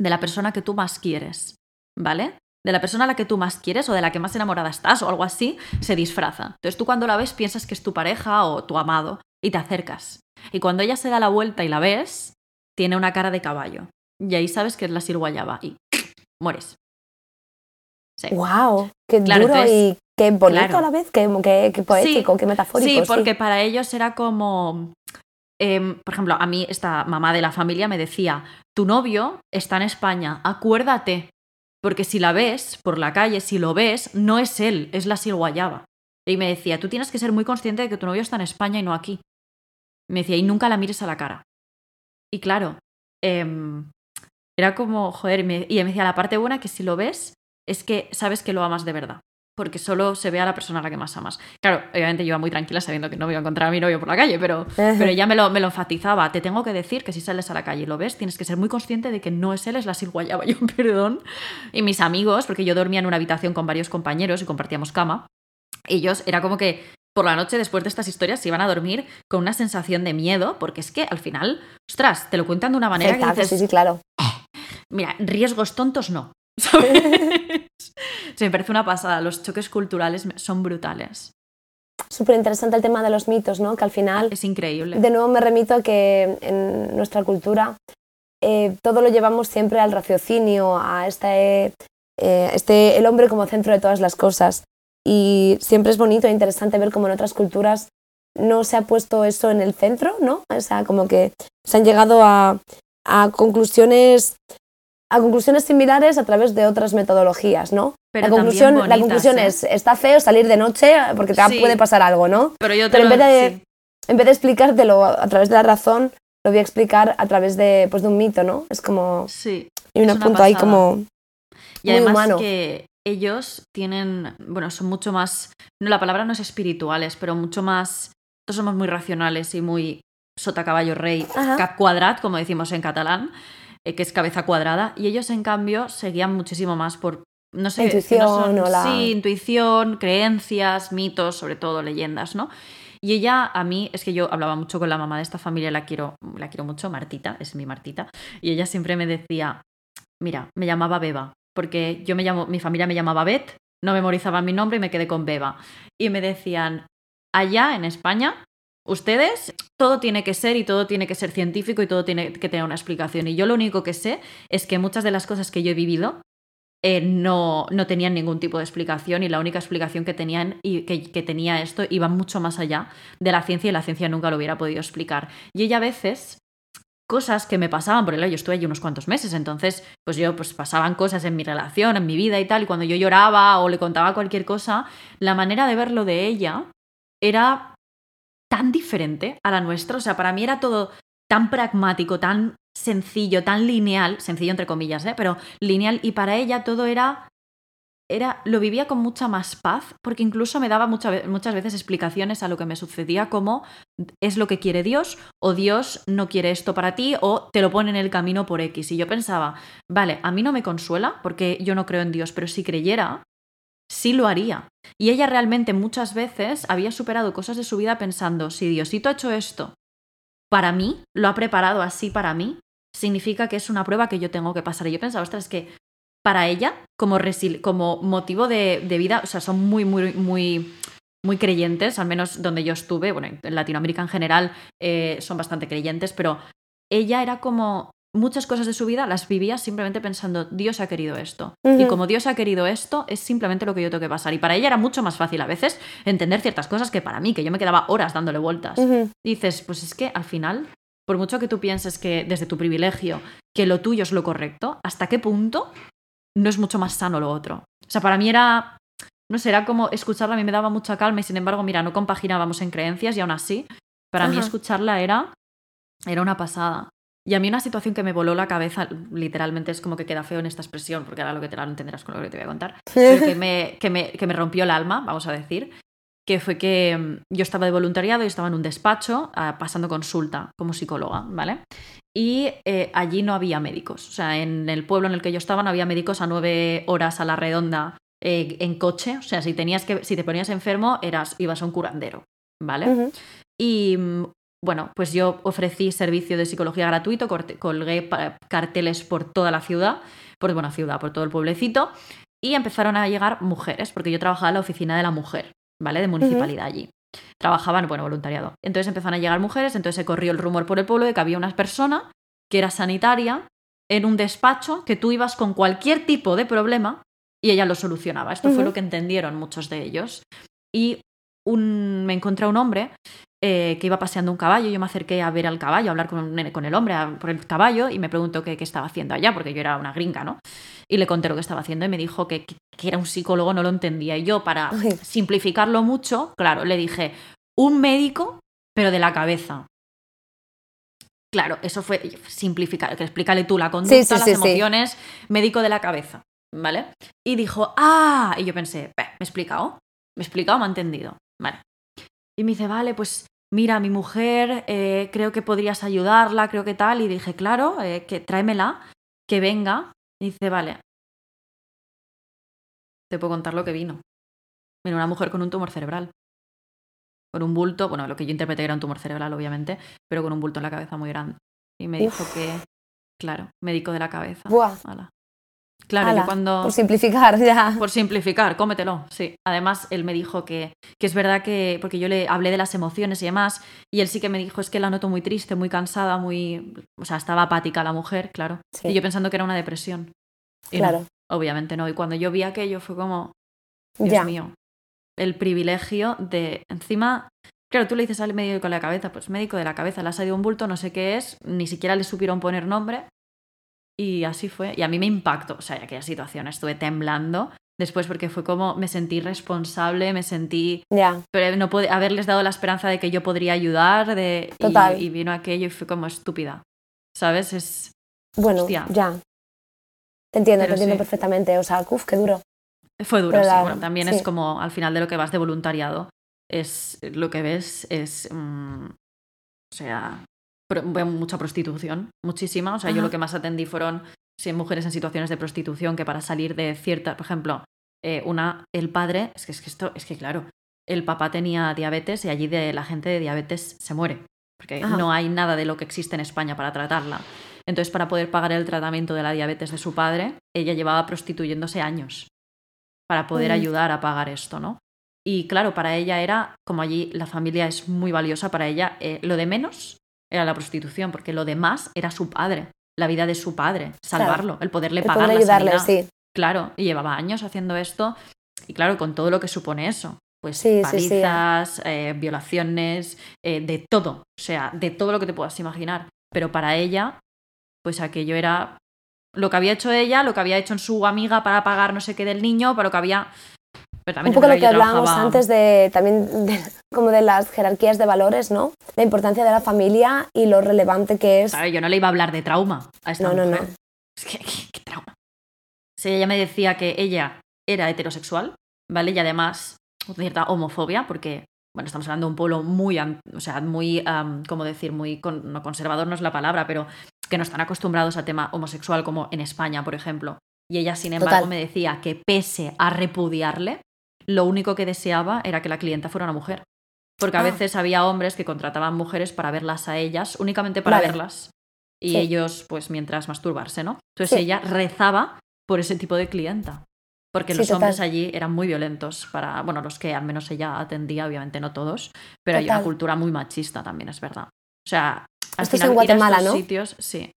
de la persona que tú más quieres, ¿vale? De la persona a la que tú más quieres o de la que más enamorada estás o algo así, se disfraza. Entonces tú cuando la ves piensas que es tu pareja o tu amado y te acercas. Y cuando ella se da la vuelta y la ves, tiene una cara de caballo. Y ahí sabes que es la sirguayaba y mueres. Sí. ¡Wow! ¡Qué duro y qué bonito a la vez! ¡Qué, poético, qué metafórico! Sí, porque para ellos era como Em, por ejemplo, a mí esta mamá de la familia me decía, tu novio está en España, acuérdate, porque si la ves por la calle, si lo ves, no es él, es la silguayaba. Y me decía, tú tienes que ser muy consciente de que tu novio está en España y no aquí. Me decía, y nunca la mires a la cara. Y claro, em, era como, joder, me, y me decía, la parte buena que si lo ves es que sabes que lo amas de verdad porque solo se ve a la persona a la que más amas. Claro, obviamente yo iba muy tranquila sabiendo que no me iba a encontrar a mi novio por la calle, pero, pero ella me lo, me lo enfatizaba. Te tengo que decir que si sales a la calle y lo ves, tienes que ser muy consciente de que no es él, es la silguayaba. Yo, perdón. Y mis amigos, porque yo dormía en una habitación con varios compañeros y compartíamos cama, ellos era como que por la noche después de estas historias se iban a dormir con una sensación de miedo, porque es que al final, ostras, te lo cuentan de una manera que dices, sí, sí, claro. Mira, riesgos tontos no. ¿sabes? Se me parece una pasada, los choques culturales son brutales. Súper interesante el tema de los mitos, ¿no? Que al final... Es increíble. De nuevo me remito a que en nuestra cultura eh, todo lo llevamos siempre al raciocinio, a este, eh, este, el hombre como centro de todas las cosas. Y siempre es bonito e interesante ver cómo en otras culturas no se ha puesto eso en el centro, ¿no? O sea, como que se han llegado a, a conclusiones a conclusiones similares a través de otras metodologías, ¿no? la conclusión, la conclusión ¿eh? es, está feo salir de noche porque te puede pasar algo, ¿no? Pero yo te en, vez de, en vez de explicártelo a través de la razón, lo voy a explicar a través de, pues, de un mito, ¿no? Es como... Sí. Y un punto ahí como... Y además que ellos tienen, bueno, son mucho más, no, la palabra no es espirituales, pero mucho más, todos somos muy racionales y muy sota caballo rey, cap cuadrat, como decimos en catalán, eh, que es cabeza cuadrada, y ellos en cambio seguían muchísimo más por, no sé, intuición, sí, intuición, creencias, mitos, sobre todo leyendas, ¿no? Y ella, a mí, es que yo hablaba mucho con la mamá de esta familia, la quiero, la quiero mucho, Martita, es mi Martita, y ella siempre me decía, mira, me llamaba Beba, porque yo me llamo, mi familia me llamaba Bet, no memorizaban mi nombre y me quedé con Beba. Y me decían, allá en España, ustedes, todo tiene que ser y todo tiene que ser científico y todo tiene que tener una explicación. Y yo lo único que sé es que muchas de las cosas que yo he vivido eh, no, no, tenían ningún tipo de explicación y la única explicación que tenían y que, que, tenía esto iba mucho más allá de la ciencia y la ciencia nunca lo hubiera podido explicar. Y ella a veces cosas que me pasaban, por el yo estuve allí unos cuantos meses, entonces pues yo pues pasaban cosas en mi relación, en mi vida y tal, y cuando yo lloraba o le contaba cualquier cosa, la manera de verlo de ella era tan diferente a la nuestra, o sea, para mí era todo tan pragmático, tan sencillo, tan lineal, sencillo entre comillas, ¿eh? pero lineal, y para ella todo era era, lo vivía con mucha más paz, porque incluso me daba muchas veces explicaciones a lo que me sucedía, como es lo que quiere Dios, o Dios no quiere esto para ti, o te lo pone en el camino por X. Y yo pensaba, vale, a mí no me consuela, porque yo no creo en Dios, pero si creyera, sí lo haría. Y ella realmente muchas veces había superado cosas de su vida pensando, si Diosito ha hecho esto para mí, lo ha preparado así para mí, significa que es una prueba que yo tengo que pasar. Y yo pensaba, ostras, es que para ella como, como motivo de, vida, o sea, son muy, muy, muy, muy creyentes, al menos donde yo estuve, bueno, en Latinoamérica en general eh, son bastante creyentes, pero ella era como muchas cosas de su vida las vivía simplemente pensando, Dios ha querido esto. Y como Dios ha querido esto, es simplemente lo que yo tengo que pasar. Y para ella era mucho más fácil a veces entender ciertas cosas que para mí, que yo me quedaba horas dándole vueltas. dices, pues es que al final, por mucho que tú pienses que desde tu privilegio, que lo tuyo es lo correcto, ¿hasta qué punto no es mucho más sano lo otro. O sea, para mí era, no sé, era como escucharla a mí me daba mucha calma y sin embargo, mira, no compaginábamos en creencias y aún así, para mí escucharla era, era una pasada. Y a mí una situación que me voló la cabeza, literalmente es como que queda feo en esta expresión, porque ahora lo que te lo entenderás con lo que te voy a contar, pero que me, que me, que me rompió el alma, vamos a decir, que fue que mm, yo estaba de voluntariado y estaba en un despacho ah, pasando consulta como psicóloga, ¿vale? y eh, allí no había médicos. O sea, en el pueblo en el que yo estaba no había médicos a nueve horas a la redonda eh, en coche. O sea, si, tenías que, si te ponías enfermo, eras, ibas a un curandero, ¿vale? Y mm, bueno, pues yo ofrecí servicio de psicología gratuito, colgué carteles por toda la ciudad, por buena ciudad, por todo el pueblecito, y empezaron a llegar mujeres, porque yo trabajaba en la oficina de la mujer, ¿vale? De municipalidad allí trabajaban, bueno, voluntariado. Entonces empezaron a llegar mujeres, entonces se corrió el rumor por el pueblo de que había una persona que era sanitaria en un despacho que tú ibas con cualquier tipo de problema y ella lo solucionaba. Esto fue lo que entendieron muchos de ellos. Y un, me encontré a un hombre eh, que iba paseando un caballo. Yo me acerqué a ver al caballo, a hablar con, con el hombre por el caballo y me preguntó qué, qué, estaba haciendo allá, porque yo era una gringa, ¿no? Y le conté lo que estaba haciendo y me dijo que, que era un psicólogo, no lo entendía. Y yo, para simplificarlo mucho, claro, le dije, un médico, pero de la cabeza. Claro, eso fue simplificar, que explícale tú la conducta, las emociones, médico de la cabeza, ¿vale? Y dijo, ah, y yo pensé, me he explicado, me he explicado, me ha entendido, ¿vale? Y me dice, vale, pues mira, mi mujer, eh, creo que podrías ayudarla, creo que tal, y dije, claro, eh, que tráemela, que venga. Y dice, vale, te puedo contar lo que vino. Vino una mujer con un tumor cerebral. Con un bulto, bueno, lo que yo interpreté era un tumor cerebral, obviamente, pero con un bulto en la cabeza muy grande. Y me dijo que, claro, médico de la cabeza. Buah. Claro, yo cuando... Por simplificar, ya. Por simplificar, cómetelo, sí. Además, él me dijo que, que es verdad que, porque yo le hablé de las emociones y demás, y él sí que me dijo, es que la noto muy triste, muy cansada, muy... O sea, estaba apática la mujer, claro. Y yo pensando que era una depresión. claro. Obviamente no. Y cuando yo vi aquello fue como, Dios mío, el privilegio de, encima, claro, tú le dices al médico de la cabeza, pues médico de la cabeza, le ha salido un bulto, no sé qué es, ni siquiera le supieron poner nombre. Y así fue. Y a mí me impactó, o sea, aquella situación, estuve temblando después porque fue como me sentí responsable, me sentí... Ya. Pero no puede haberles dado la esperanza de que yo podría ayudar, de... Total. Y, vino aquello y fue como estúpida. ¿Sabes? Es... Bueno, Hostia. ya. Te entiendo, Pero te entiendo sí. perfectamente. O sea, uff, qué duro. Fue duro, Pero sí. la- Bueno, también sí. es como al final de lo que vas de voluntariado, es lo que ves es, mm, o sea, pro- veo mucha prostitución, muchísima. O sea, yo lo que más atendí fueron sí, mujeres en situaciones de prostitución que para salir de cierta, por ejemplo, eh, una, el padre, es que, es que esto, es que claro, el papá tenía diabetes y allí de la gente de diabetes se muere, porque Ajá. no hay nada de lo que existe en España para tratarla. Entonces, para poder pagar el tratamiento de la diabetes de su padre, ella llevaba prostituyéndose años para poder Mm. ayudar a pagar esto, ¿no? Y claro, para ella era, como allí la familia es muy valiosa, para ella eh, lo de menos era la prostitución, porque lo de más era su padre, la vida de su padre, salvarlo, el poderle El pagar poder la ayudarle, sanidad. sí. Claro, y llevaba años haciendo esto, y claro, con todo lo que supone eso. Pues sí. palizas, eh, violaciones, eh, de todo, o sea, de todo lo que te puedas imaginar. Pero para ella, pues aquello era lo que había hecho ella, lo que había hecho en su amiga para pagar no sé qué del niño, para lo que había... Pero Un poco lo que hablábamos trabajaba- antes de también de- como de las jerarquías de valores, ¿no? La importancia de la familia y lo relevante que es. Claro, yo no le iba a hablar de trauma a esta No, no, mujer. no. Es que, ¿qué, qué trauma? Si ella me decía que ella era heterosexual, ¿vale? Y además, cierta homofobia, porque, bueno, estamos hablando de un pueblo muy, o sea, muy, am, ¿cómo decir? Muy, con- no conservador no es la palabra, pero que no están acostumbrados a tema homosexual como en España, por ejemplo. Y ella, sin embargo, Total. me decía que pese a repudiarle, lo único que deseaba era que la clienta fuera una mujer. Porque a Ah. veces había hombres que contrataban mujeres para verlas a ellas, únicamente para Vale. verlas. Y Sí. ellos, pues mientras masturbarse, ¿no? Entonces Sí. ella rezaba por ese tipo de clienta. Porque Sí, los hombres allí eran muy violentos para, bueno, los que al menos ella atendía, obviamente no todos, pero hay una cultura muy machista también, es verdad. O sea, al Esto es en ir a Guatemala, estos ¿no? sitios, sí.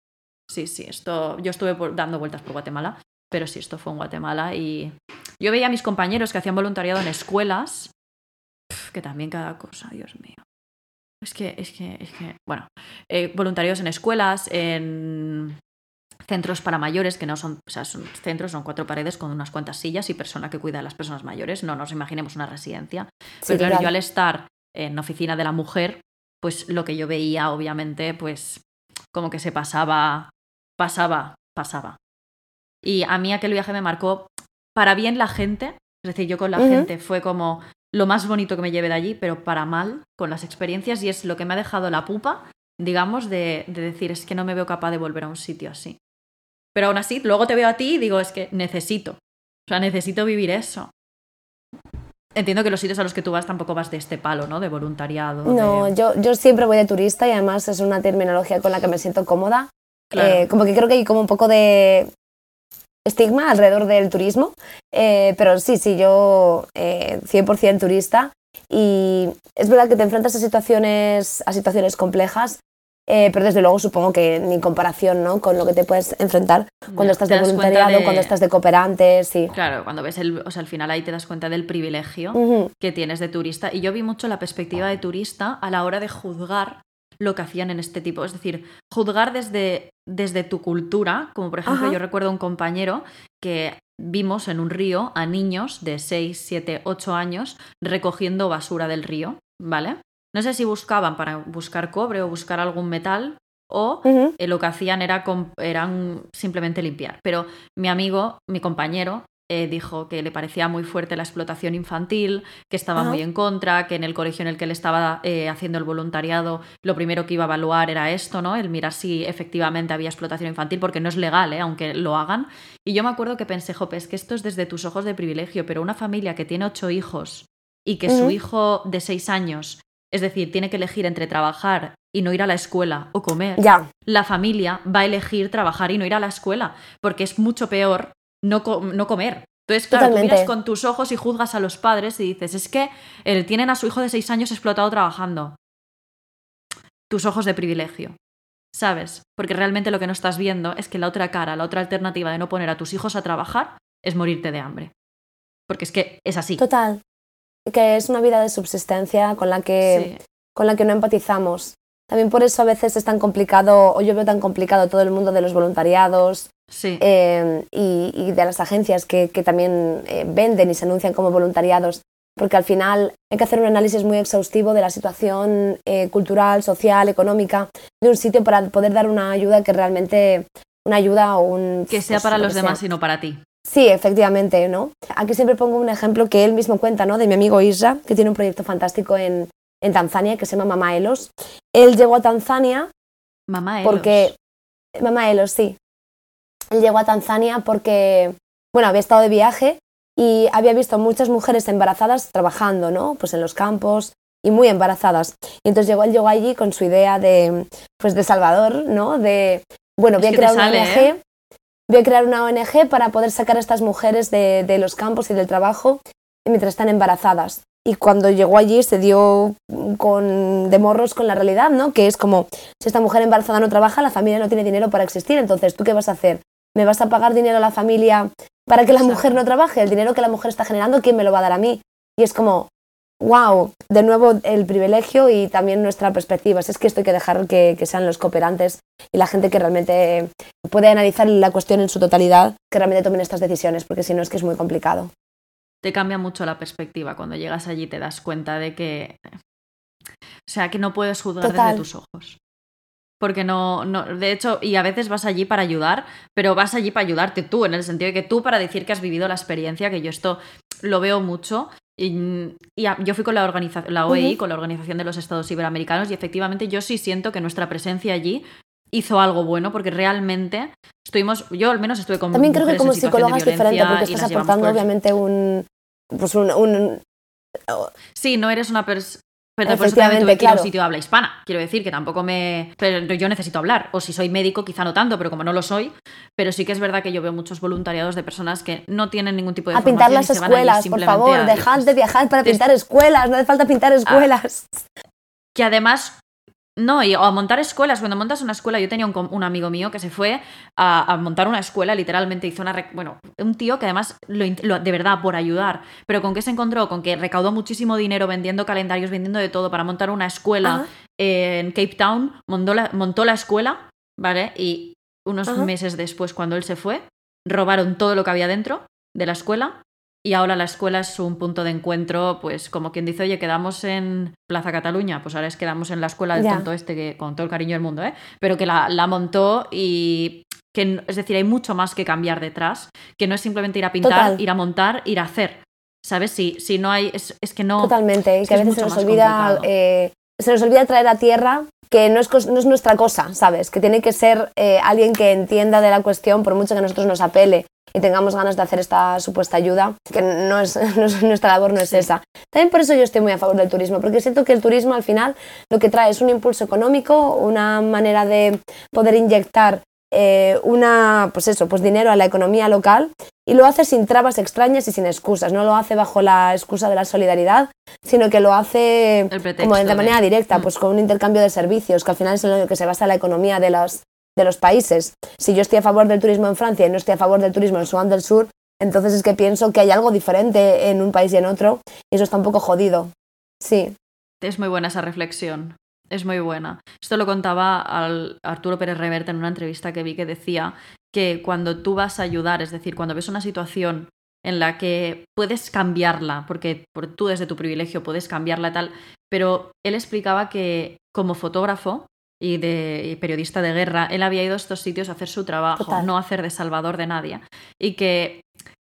Sí, sí, esto yo estuve por- dando vueltas por Guatemala, pero sí, esto fue en Guatemala y yo veía a mis compañeros que hacían voluntariado en escuelas, que también cada cosa, Dios mío. Es que, es que, es que, bueno, eh, voluntarios en escuelas, en centros para mayores, que no son, o sea, son centros, son cuatro paredes con unas cuantas sillas y persona que cuida a las personas mayores, no nos imaginemos una residencia. Sí, Pero claro, yo al estar en oficina de la mujer, pues lo que yo veía, obviamente, pues como que se pasaba, pasaba, pasaba. Y a mí aquel viaje me marcó para bien la gente, es decir, yo con la gente fue como lo más bonito que me llevé de allí, pero para mal con las experiencias y es lo que me ha dejado la pupa, digamos, de, de decir, es que no me veo capaz de volver a un sitio así. Pero aún así, luego te veo a ti y digo, es que necesito, o sea, necesito vivir eso. Entiendo que los sitios a los que tú vas tampoco vas de este palo, ¿no? De voluntariado. No, de- yo, yo siempre voy de turista y además es una terminología con la que me siento cómoda. Claro. Eh, como que creo que hay como un poco de estigma alrededor del turismo, eh, pero sí, sí, yo eh, 100% turista y es verdad que te enfrentas a situaciones, a situaciones complejas, eh, pero desde luego supongo que ni comparación ¿no? con lo que te puedes enfrentar cuando Ya, estás de voluntariado, de- cuando estás de cooperante, sí. Claro, cuando ves el. O sea, al final ahí te das cuenta del privilegio Ujú, que tienes de turista. Y yo vi mucho la perspectiva de turista a la hora de juzgar lo que hacían en este tipo. Es decir, juzgar desde, desde tu cultura. Como por ejemplo, Ajá. yo recuerdo un compañero que vimos en un río a niños de 6, 7, 8 años recogiendo basura del río, ¿vale? No sé si buscaban para buscar cobre o buscar algún metal o eh, lo que hacían era eran simplemente limpiar. Pero mi amigo, mi compañero, eh, dijo que le parecía muy fuerte la explotación infantil, que estaba Ajá. muy en contra, que en el colegio en el que él estaba eh, haciendo el voluntariado, lo primero que iba a evaluar era esto, ¿no? El mirar si efectivamente había explotación infantil, porque no es legal, ¿eh? aunque lo hagan. Y yo me acuerdo que pensé, Jope, es que esto es desde tus ojos de privilegio, pero una familia que tiene ocho hijos y que su hijo de seis años, es decir, tiene que elegir entre trabajar y no ir a la escuela o comer, Ya, la familia va a elegir trabajar y no ir a la escuela, porque es mucho peor no, co- no comer. Entonces, claro, tú miras con tus ojos y juzgas a los padres y dices, es que eh, tienen a su hijo de seis años explotado trabajando. Tus ojos de privilegio, ¿sabes? Porque realmente lo que no estás viendo es que la otra cara, la otra alternativa de no poner a tus hijos a trabajar es morirte de hambre. Porque es que es así. total. Que es una vida de subsistencia con la que, Sí. con la que no empatizamos. También por eso a veces es tan complicado, o yo veo tan complicado todo el mundo de los voluntariados eh, y, de las agencias que, también eh, venden y se anuncian como voluntariados, porque al final hay que hacer un análisis muy exhaustivo de la situación eh, cultural, social, económica de un sitio para poder dar una ayuda que realmente, una ayuda o un... Que sea pues, para los demás y no para ti. Sí, efectivamente, ¿no? Aquí siempre pongo un ejemplo que él mismo cuenta, ¿no? De mi amigo Isra, que tiene un proyecto fantástico en, en Tanzania que se llama Mama Elos. Él llegó a Tanzania Mama Elos. porque Mama Elos, sí. Él llegó a Tanzania porque, bueno, había estado de viaje y había visto muchas mujeres embarazadas trabajando, ¿no? Pues en los campos y muy embarazadas. Y entonces llegó, él llegó allí con su idea de, pues de Salvador, ¿no? De, bueno, voy a crear una ONG, ¿eh? voy a crear una ONG para poder sacar a estas mujeres de, de los campos y del trabajo mientras están embarazadas y cuando llegó allí se dio con, de morros con la realidad, ¿no? Que es como, si esta mujer embarazada no trabaja, la familia no tiene dinero para existir, entonces, ¿tú qué vas a hacer? ¿Me vas a pagar dinero a la familia para que la mujer no trabaje? El dinero que la mujer está generando, ¿quién me lo va a dar a mí? Y es como, wow, de nuevo el privilegio y también nuestra perspectiva. Es que esto hay que dejar que, que, sean los cooperantes y la gente que realmente puede analizar la cuestión en su totalidad, que realmente tomen estas decisiones, porque si no es que es muy complicado te cambia mucho la perspectiva. Cuando llegas allí te das cuenta de que. O sea, que no puedes juzgar desde tus ojos. Porque no, no. De hecho, y a veces vas allí para ayudar, pero vas allí para ayudarte tú, en el sentido de que tú para decir que has vivido la experiencia, que yo esto lo veo mucho. Y, yo fui con la, organización, la OEI, con la Organización de los Estados Iberoamericanos, y efectivamente yo sí siento que nuestra presencia allí hizo algo bueno porque realmente estuvimos, yo al menos estuve con También creo que como psicóloga es diferente porque estás aportando obviamente un, pues un, Sí, no eres una persona... Pero por eso también tuve que ir a un sitio de habla hispana. Quiero decir que tampoco me. Pero yo necesito hablar. O si soy médico, quizá no tanto, pero como no lo soy. Pero sí que es verdad que yo veo muchos voluntariados de personas que no tienen ningún tipo de. A pintar las escuelas, por favor. Dejad de viajar para pintar escuelas. No hace falta pintar escuelas. que además no, y, o a montar escuelas. Cuando montas una escuela, yo tenía un, amigo mío que se fue a, montar una escuela, literalmente hizo una. Bueno, un tío que además, lo, de verdad, por ayudar. Pero ¿con qué se encontró? Con que recaudó muchísimo dinero vendiendo calendarios, vendiendo de todo para montar una escuela en Cape Town. Montó la, montó la escuela, ¿vale? Y unos meses después, cuando él se fue, robaron todo lo que había dentro de la escuela y ahora la escuela es un punto de encuentro, pues como quien dice, oye, quedamos en Plaza Cataluña, pues ahora es quedamos en la escuela del tonto este, que con todo el cariño del mundo, ¿eh? pero que la, la montó y que, es decir, hay mucho más que cambiar detrás, que no es simplemente ir a pintar, ir a montar, ir a hacer. ¿Sabes? Si, si no hay, es, que no... Totalmente, y que, a veces se nos olvida... Eh, se nos olvida traer a tierra que no es, no es nuestra cosa, ¿sabes? Que tiene que ser eh, alguien que entienda de la cuestión por mucho que a nosotros nos apele y tengamos ganas de hacer esta supuesta ayuda, que no es, nuestra labor no es esa. También por eso yo estoy muy a favor del turismo, porque siento que el turismo al final lo que trae es un impulso económico, una manera de poder inyectar eh, una, pues eso, pues dinero a la economía local y lo hace sin trabas extrañas y sin excusas. No lo hace bajo la excusa de la solidaridad, sino que lo hace como de manera directa, mm. pues con un intercambio de servicios, que al final es en lo que se basa la economía de los, de los países. Si yo estoy a favor del turismo en Francia y no estoy a favor del turismo en Sudán del Sur, entonces es que pienso que hay algo diferente en un país y en otro, y eso está un poco jodido. Sí. Es muy buena esa reflexión. Es muy buena. Esto lo contaba al Arturo Pérez Reverte en una entrevista que vi que decía que cuando tú vas a ayudar, es decir, cuando ves una situación en la que puedes cambiarla, porque tú desde tu privilegio puedes cambiarla y tal, pero él explicaba que como fotógrafo y de periodista de guerra, él había ido a estos sitios a hacer su trabajo, no a hacer de salvador de nadie. Y que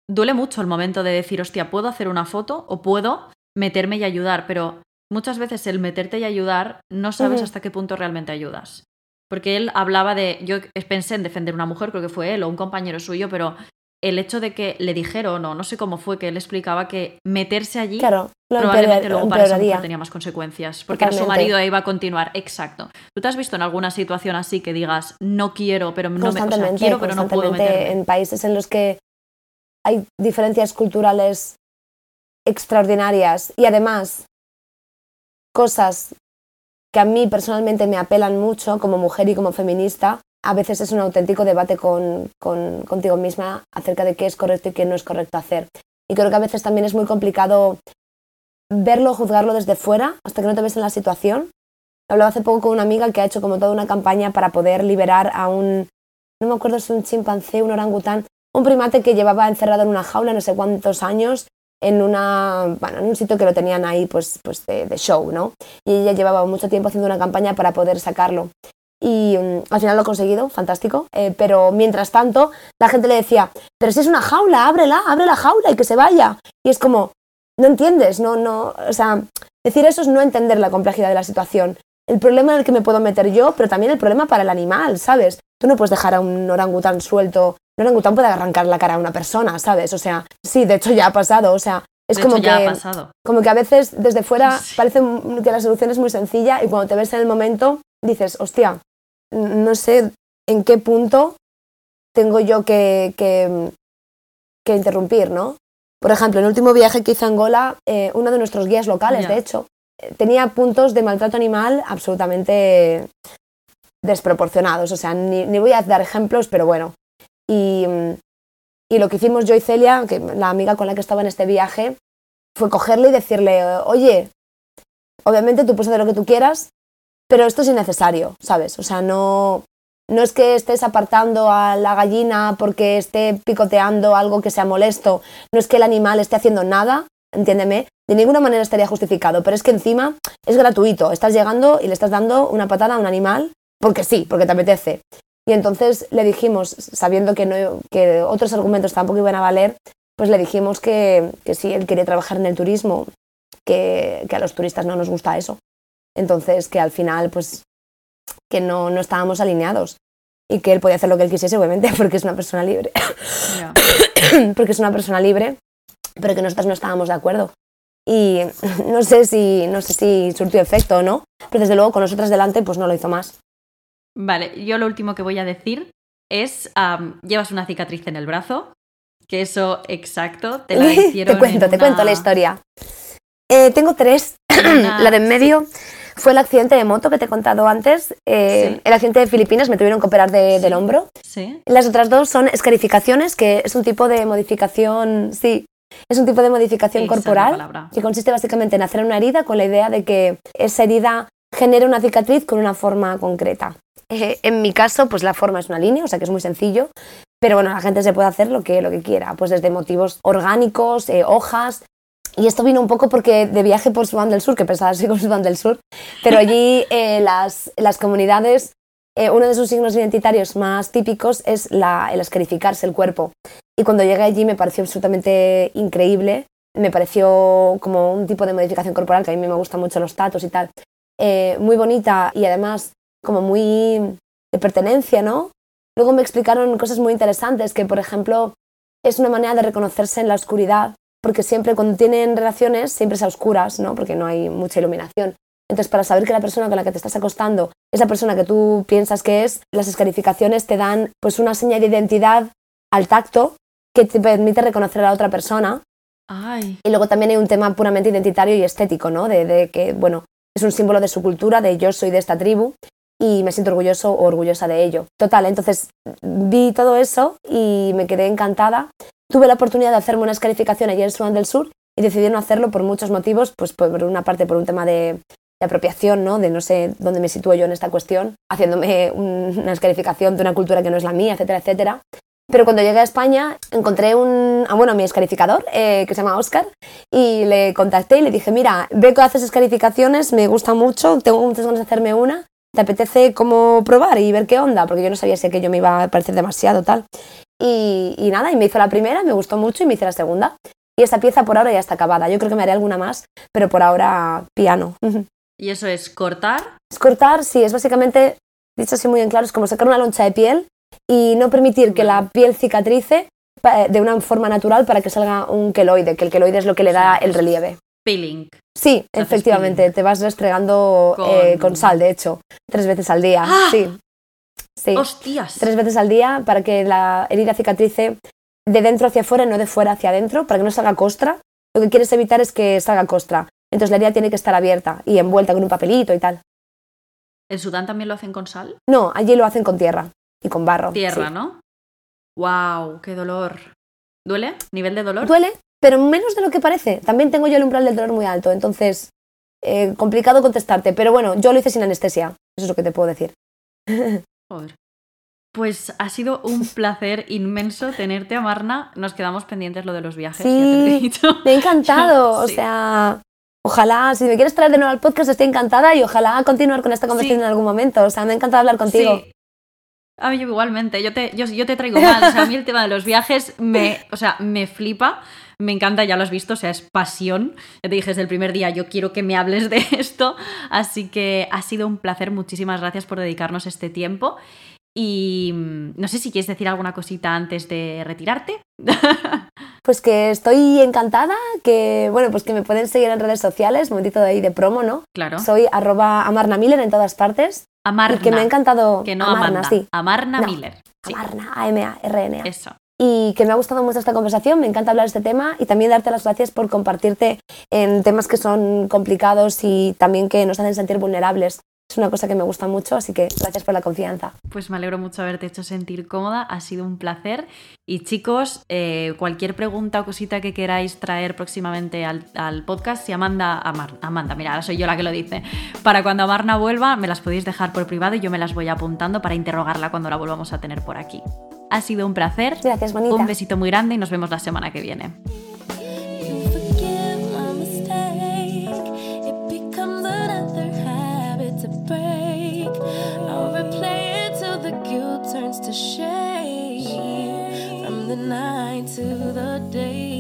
duele mucho el momento de decir, hostia, puedo hacer una foto o puedo meterme y ayudar, pero muchas veces el meterte y ayudar no sabes hasta qué punto realmente ayudas. Porque él hablaba de, yo pensé en defender a una mujer, creo que fue él o un compañero suyo, pero el hecho de que le dijeron, o no sé cómo fue, que él explicaba que meterse allí probablemente luego para esa mujer tenía más consecuencias, porque su marido iba a continuar. Exacto. ¿Tú te has visto en alguna situación así que digas, no quiero, pero no me, quiero, pero no puedo meterme? En países en los que hay diferencias culturales extraordinarias y además cosas que a mí personalmente me apelan mucho como mujer y como feminista, a veces es un auténtico debate con, contigo misma acerca de qué es correcto y qué no es correcto hacer. Y creo que a veces también es muy complicado verlo, juzgarlo desde fuera, hasta que no te ves en la situación, hablaba hace poco con una amiga que ha hecho como toda una campaña para poder liberar a un, no me acuerdo si un chimpancé, un orangután, un primate que llevaba encerrado en una jaula no sé cuántos años en, una, bueno, en un sitio que lo tenían ahí pues, pues de, show, ¿no? Y ella llevaba mucho tiempo haciendo una campaña para poder sacarlo. Y mm, al final lo ha conseguido, fantástico. Eh, pero mientras tanto, la gente le decía, pero si es una jaula, ábrela, abre la jaula y que se vaya. Y es como, no entiendes, no, no, o sea, decir eso es no entender la complejidad de la situación. El problema en el que me puedo meter yo, pero también el problema para el animal, ¿sabes? Tú no puedes dejar a un orangután suelto. Un orangután puede arrancar la cara a una persona, ¿sabes? O sea, sí, de hecho ya ha pasado, o sea, es como que ha pasado. como que a veces desde fuera parece que la solución es muy sencilla y cuando te ves en el momento dices, hostia, no sé en qué punto tengo yo que, que, que interrumpir, ¿no? Por ejemplo, en el último viaje que hice a Angola, eh, uno de nuestros guías locales, de hecho, eh, tenía puntos de maltrato animal absolutamente desproporcionados. O sea, ni, voy a dar ejemplos, pero bueno. Y, lo que hicimos yo y Celia, que la amiga con la que estaba en este viaje, fue cogerle y decirle, oye, obviamente tú puedes hacer lo que tú quieras, pero esto es innecesario, ¿sabes? O sea, no, no es que estés apartando a la gallina porque esté picoteando algo que sea molesto, no es que el animal esté haciendo nada, entiéndeme, de ninguna manera estaría justificado, pero es que encima es gratuito, estás llegando y le estás dando una patada a un animal porque sí, porque te apetece. Y entonces le dijimos, sabiendo que, no, que otros argumentos tampoco iban a valer, pues le dijimos que, que sí, él quería trabajar en el turismo, que, que, a los turistas no nos gusta eso. Entonces, que al final, pues, que no, no estábamos alineados y que él podía hacer lo que él quisiese, obviamente, porque es una persona libre. porque es una persona libre, pero que nosotras no estábamos de acuerdo. Y no sé si, no sé si surtió efecto o no, pero desde luego con nosotras delante, pues no lo hizo más. Vale, yo lo último que voy a decir es, llevas una cicatriz en el brazo, que eso exacto, te la hicieron Te cuento, te cuento la historia. Eh, tengo tres. la de en medio fue el accidente de moto que te he contado antes. Eh, el accidente de Filipinas me tuvieron que operar del hombro. Sí. Las otras dos son escarificaciones, que es un tipo de modificación, sí, es un tipo de modificación corporal que consiste básicamente en hacer una herida con la idea de que esa herida genere una cicatriz con una forma concreta. Eh, en mi caso, pues la forma es una línea, o sea que es muy sencillo, pero bueno, la gente se puede hacer lo que, lo que quiera, pues desde motivos orgánicos, eh, hojas, y esto vino un poco porque de viaje por Sudán del Sur, que pensaba así con Sudán del Sur, pero allí eh, las, las, comunidades, uno de sus signos identitarios más típicos es la, el escarificarse el cuerpo. Y cuando llegué allí me pareció absolutamente increíble, me pareció como un tipo de modificación corporal, que a mí me gustan mucho los tatos y tal, muy bonita y además como muy de pertenencia, ¿no? Luego me explicaron cosas muy interesantes, que por ejemplo es una manera de reconocerse en la oscuridad, porque siempre cuando tienen relaciones siempre es a oscuras, ¿no? Porque no hay mucha iluminación. Entonces, para saber que la persona con la que te estás acostando es la persona que tú piensas que es, las escarificaciones te dan pues una señal de identidad al tacto que te permite reconocer a la otra persona. Ay. Y luego también hay un tema puramente identitario y estético, ¿no? De, de, que, bueno, es un símbolo de su cultura, de yo soy de esta tribu y me siento orgulloso o orgullosa de ello. Total, entonces vi todo eso y me quedé encantada. Tuve la oportunidad de hacerme una escarificación allí en Sudán del Sur y decidí no hacerlo por muchos motivos, pues por una parte por un tema de, apropiación, ¿no? de no sé dónde me sitúo yo en esta cuestión, haciéndome una escarificación de una cultura que no es la mía, etcétera, etcétera. Pero cuando llegué a España encontré un, ah, bueno, mi escarificador, eh, que se llama Oscar, y le contacté y le dije, mira, veo que haces escarificaciones, me gusta mucho, tengo muchas ganas de hacerme una, ¿te apetece como probar y ver qué onda? Porque yo no sabía si aquello me iba a parecer demasiado tal. Y, y, nada, y me hizo la primera, me gustó mucho y me hice la segunda. Y esa pieza por ahora ya está acabada. Yo creo que me haré alguna más, pero por ahora piano. ¿Y eso es cortar? Es cortar, sí, es básicamente, dicho así muy en claro, es como sacar una loncha de piel y no permitir que la piel cicatrice de una forma natural para que salga un queloide, que el queloide es lo que le da el relieve. Peeling. Sí, efectivamente, te vas restregando eh, con... sal, de hecho, tres veces al día. ¡Ah! Sí. sí. ¡Hostias! Tres veces al día para que la herida cicatrice de dentro hacia afuera y no de fuera hacia adentro, para que no salga costra. Lo que quieres evitar es que salga costra. Entonces la herida tiene que estar abierta y envuelta con un papelito y tal. ¿En Sudán también lo hacen con sal? No, allí lo hacen con tierra y con barro. Tierra, ¿no? ¡Wow! ¡Qué dolor! ¿Duele? ¿Nivel de dolor? Duele, pero menos de lo que parece. También tengo yo el umbral del dolor muy alto, entonces eh, complicado contestarte, pero bueno, yo lo hice sin anestesia, eso es lo que te puedo decir. Joder. Pues ha sido un placer inmenso tenerte, Amarna. Nos quedamos pendientes lo de los viajes. Sí, me ha encantado. O sea, ojalá, si me quieres traer de nuevo al podcast, estoy encantada y ojalá continuar con esta conversación en algún momento. O sea, me ha encantado hablar contigo. Sí. A mí igualmente, yo te, yo, te traigo más. O sea, a mí el tema de los viajes me, o sea, me flipa, me encanta, ya lo has visto, o sea, es pasión. Ya te dije desde el primer día, yo quiero que me hables de esto. Así que ha sido un placer, muchísimas gracias por dedicarnos este tiempo. Y mm, no sé si quieres decir alguna cosita antes de retirarte. Pues que estoy encantada, que bueno, pues que me pueden seguir en redes sociales, momentito de ahí de promo, ¿no? Claro. Soy arroba Amarna Miller en todas partes. Amarna. Y que me ha encantado. Que no Amarna, sí. Amarna Miller. Amarna, A-M-A-R-N-A. Eso. Y que me ha gustado mucho esta conversación, me encanta hablar de este tema y también darte las gracias por compartirte en temas que son complicados y también que nos hacen sentir vulnerables es una cosa que me gusta mucho, así que gracias por la confianza. Pues me alegro mucho haberte hecho sentir cómoda, ha sido un placer. Y chicos, eh, cualquier pregunta o cosita que queráis traer próximamente al, podcast, si Amanda, Amanda, mira, soy yo la que lo dice, para cuando Amarna vuelva, me las podéis dejar por privado y yo me las voy apuntando para interrogarla cuando la volvamos a tener por aquí. Ha sido un placer. Gracias, bonita. Un besito muy grande y nos vemos la semana que viene. night to the day.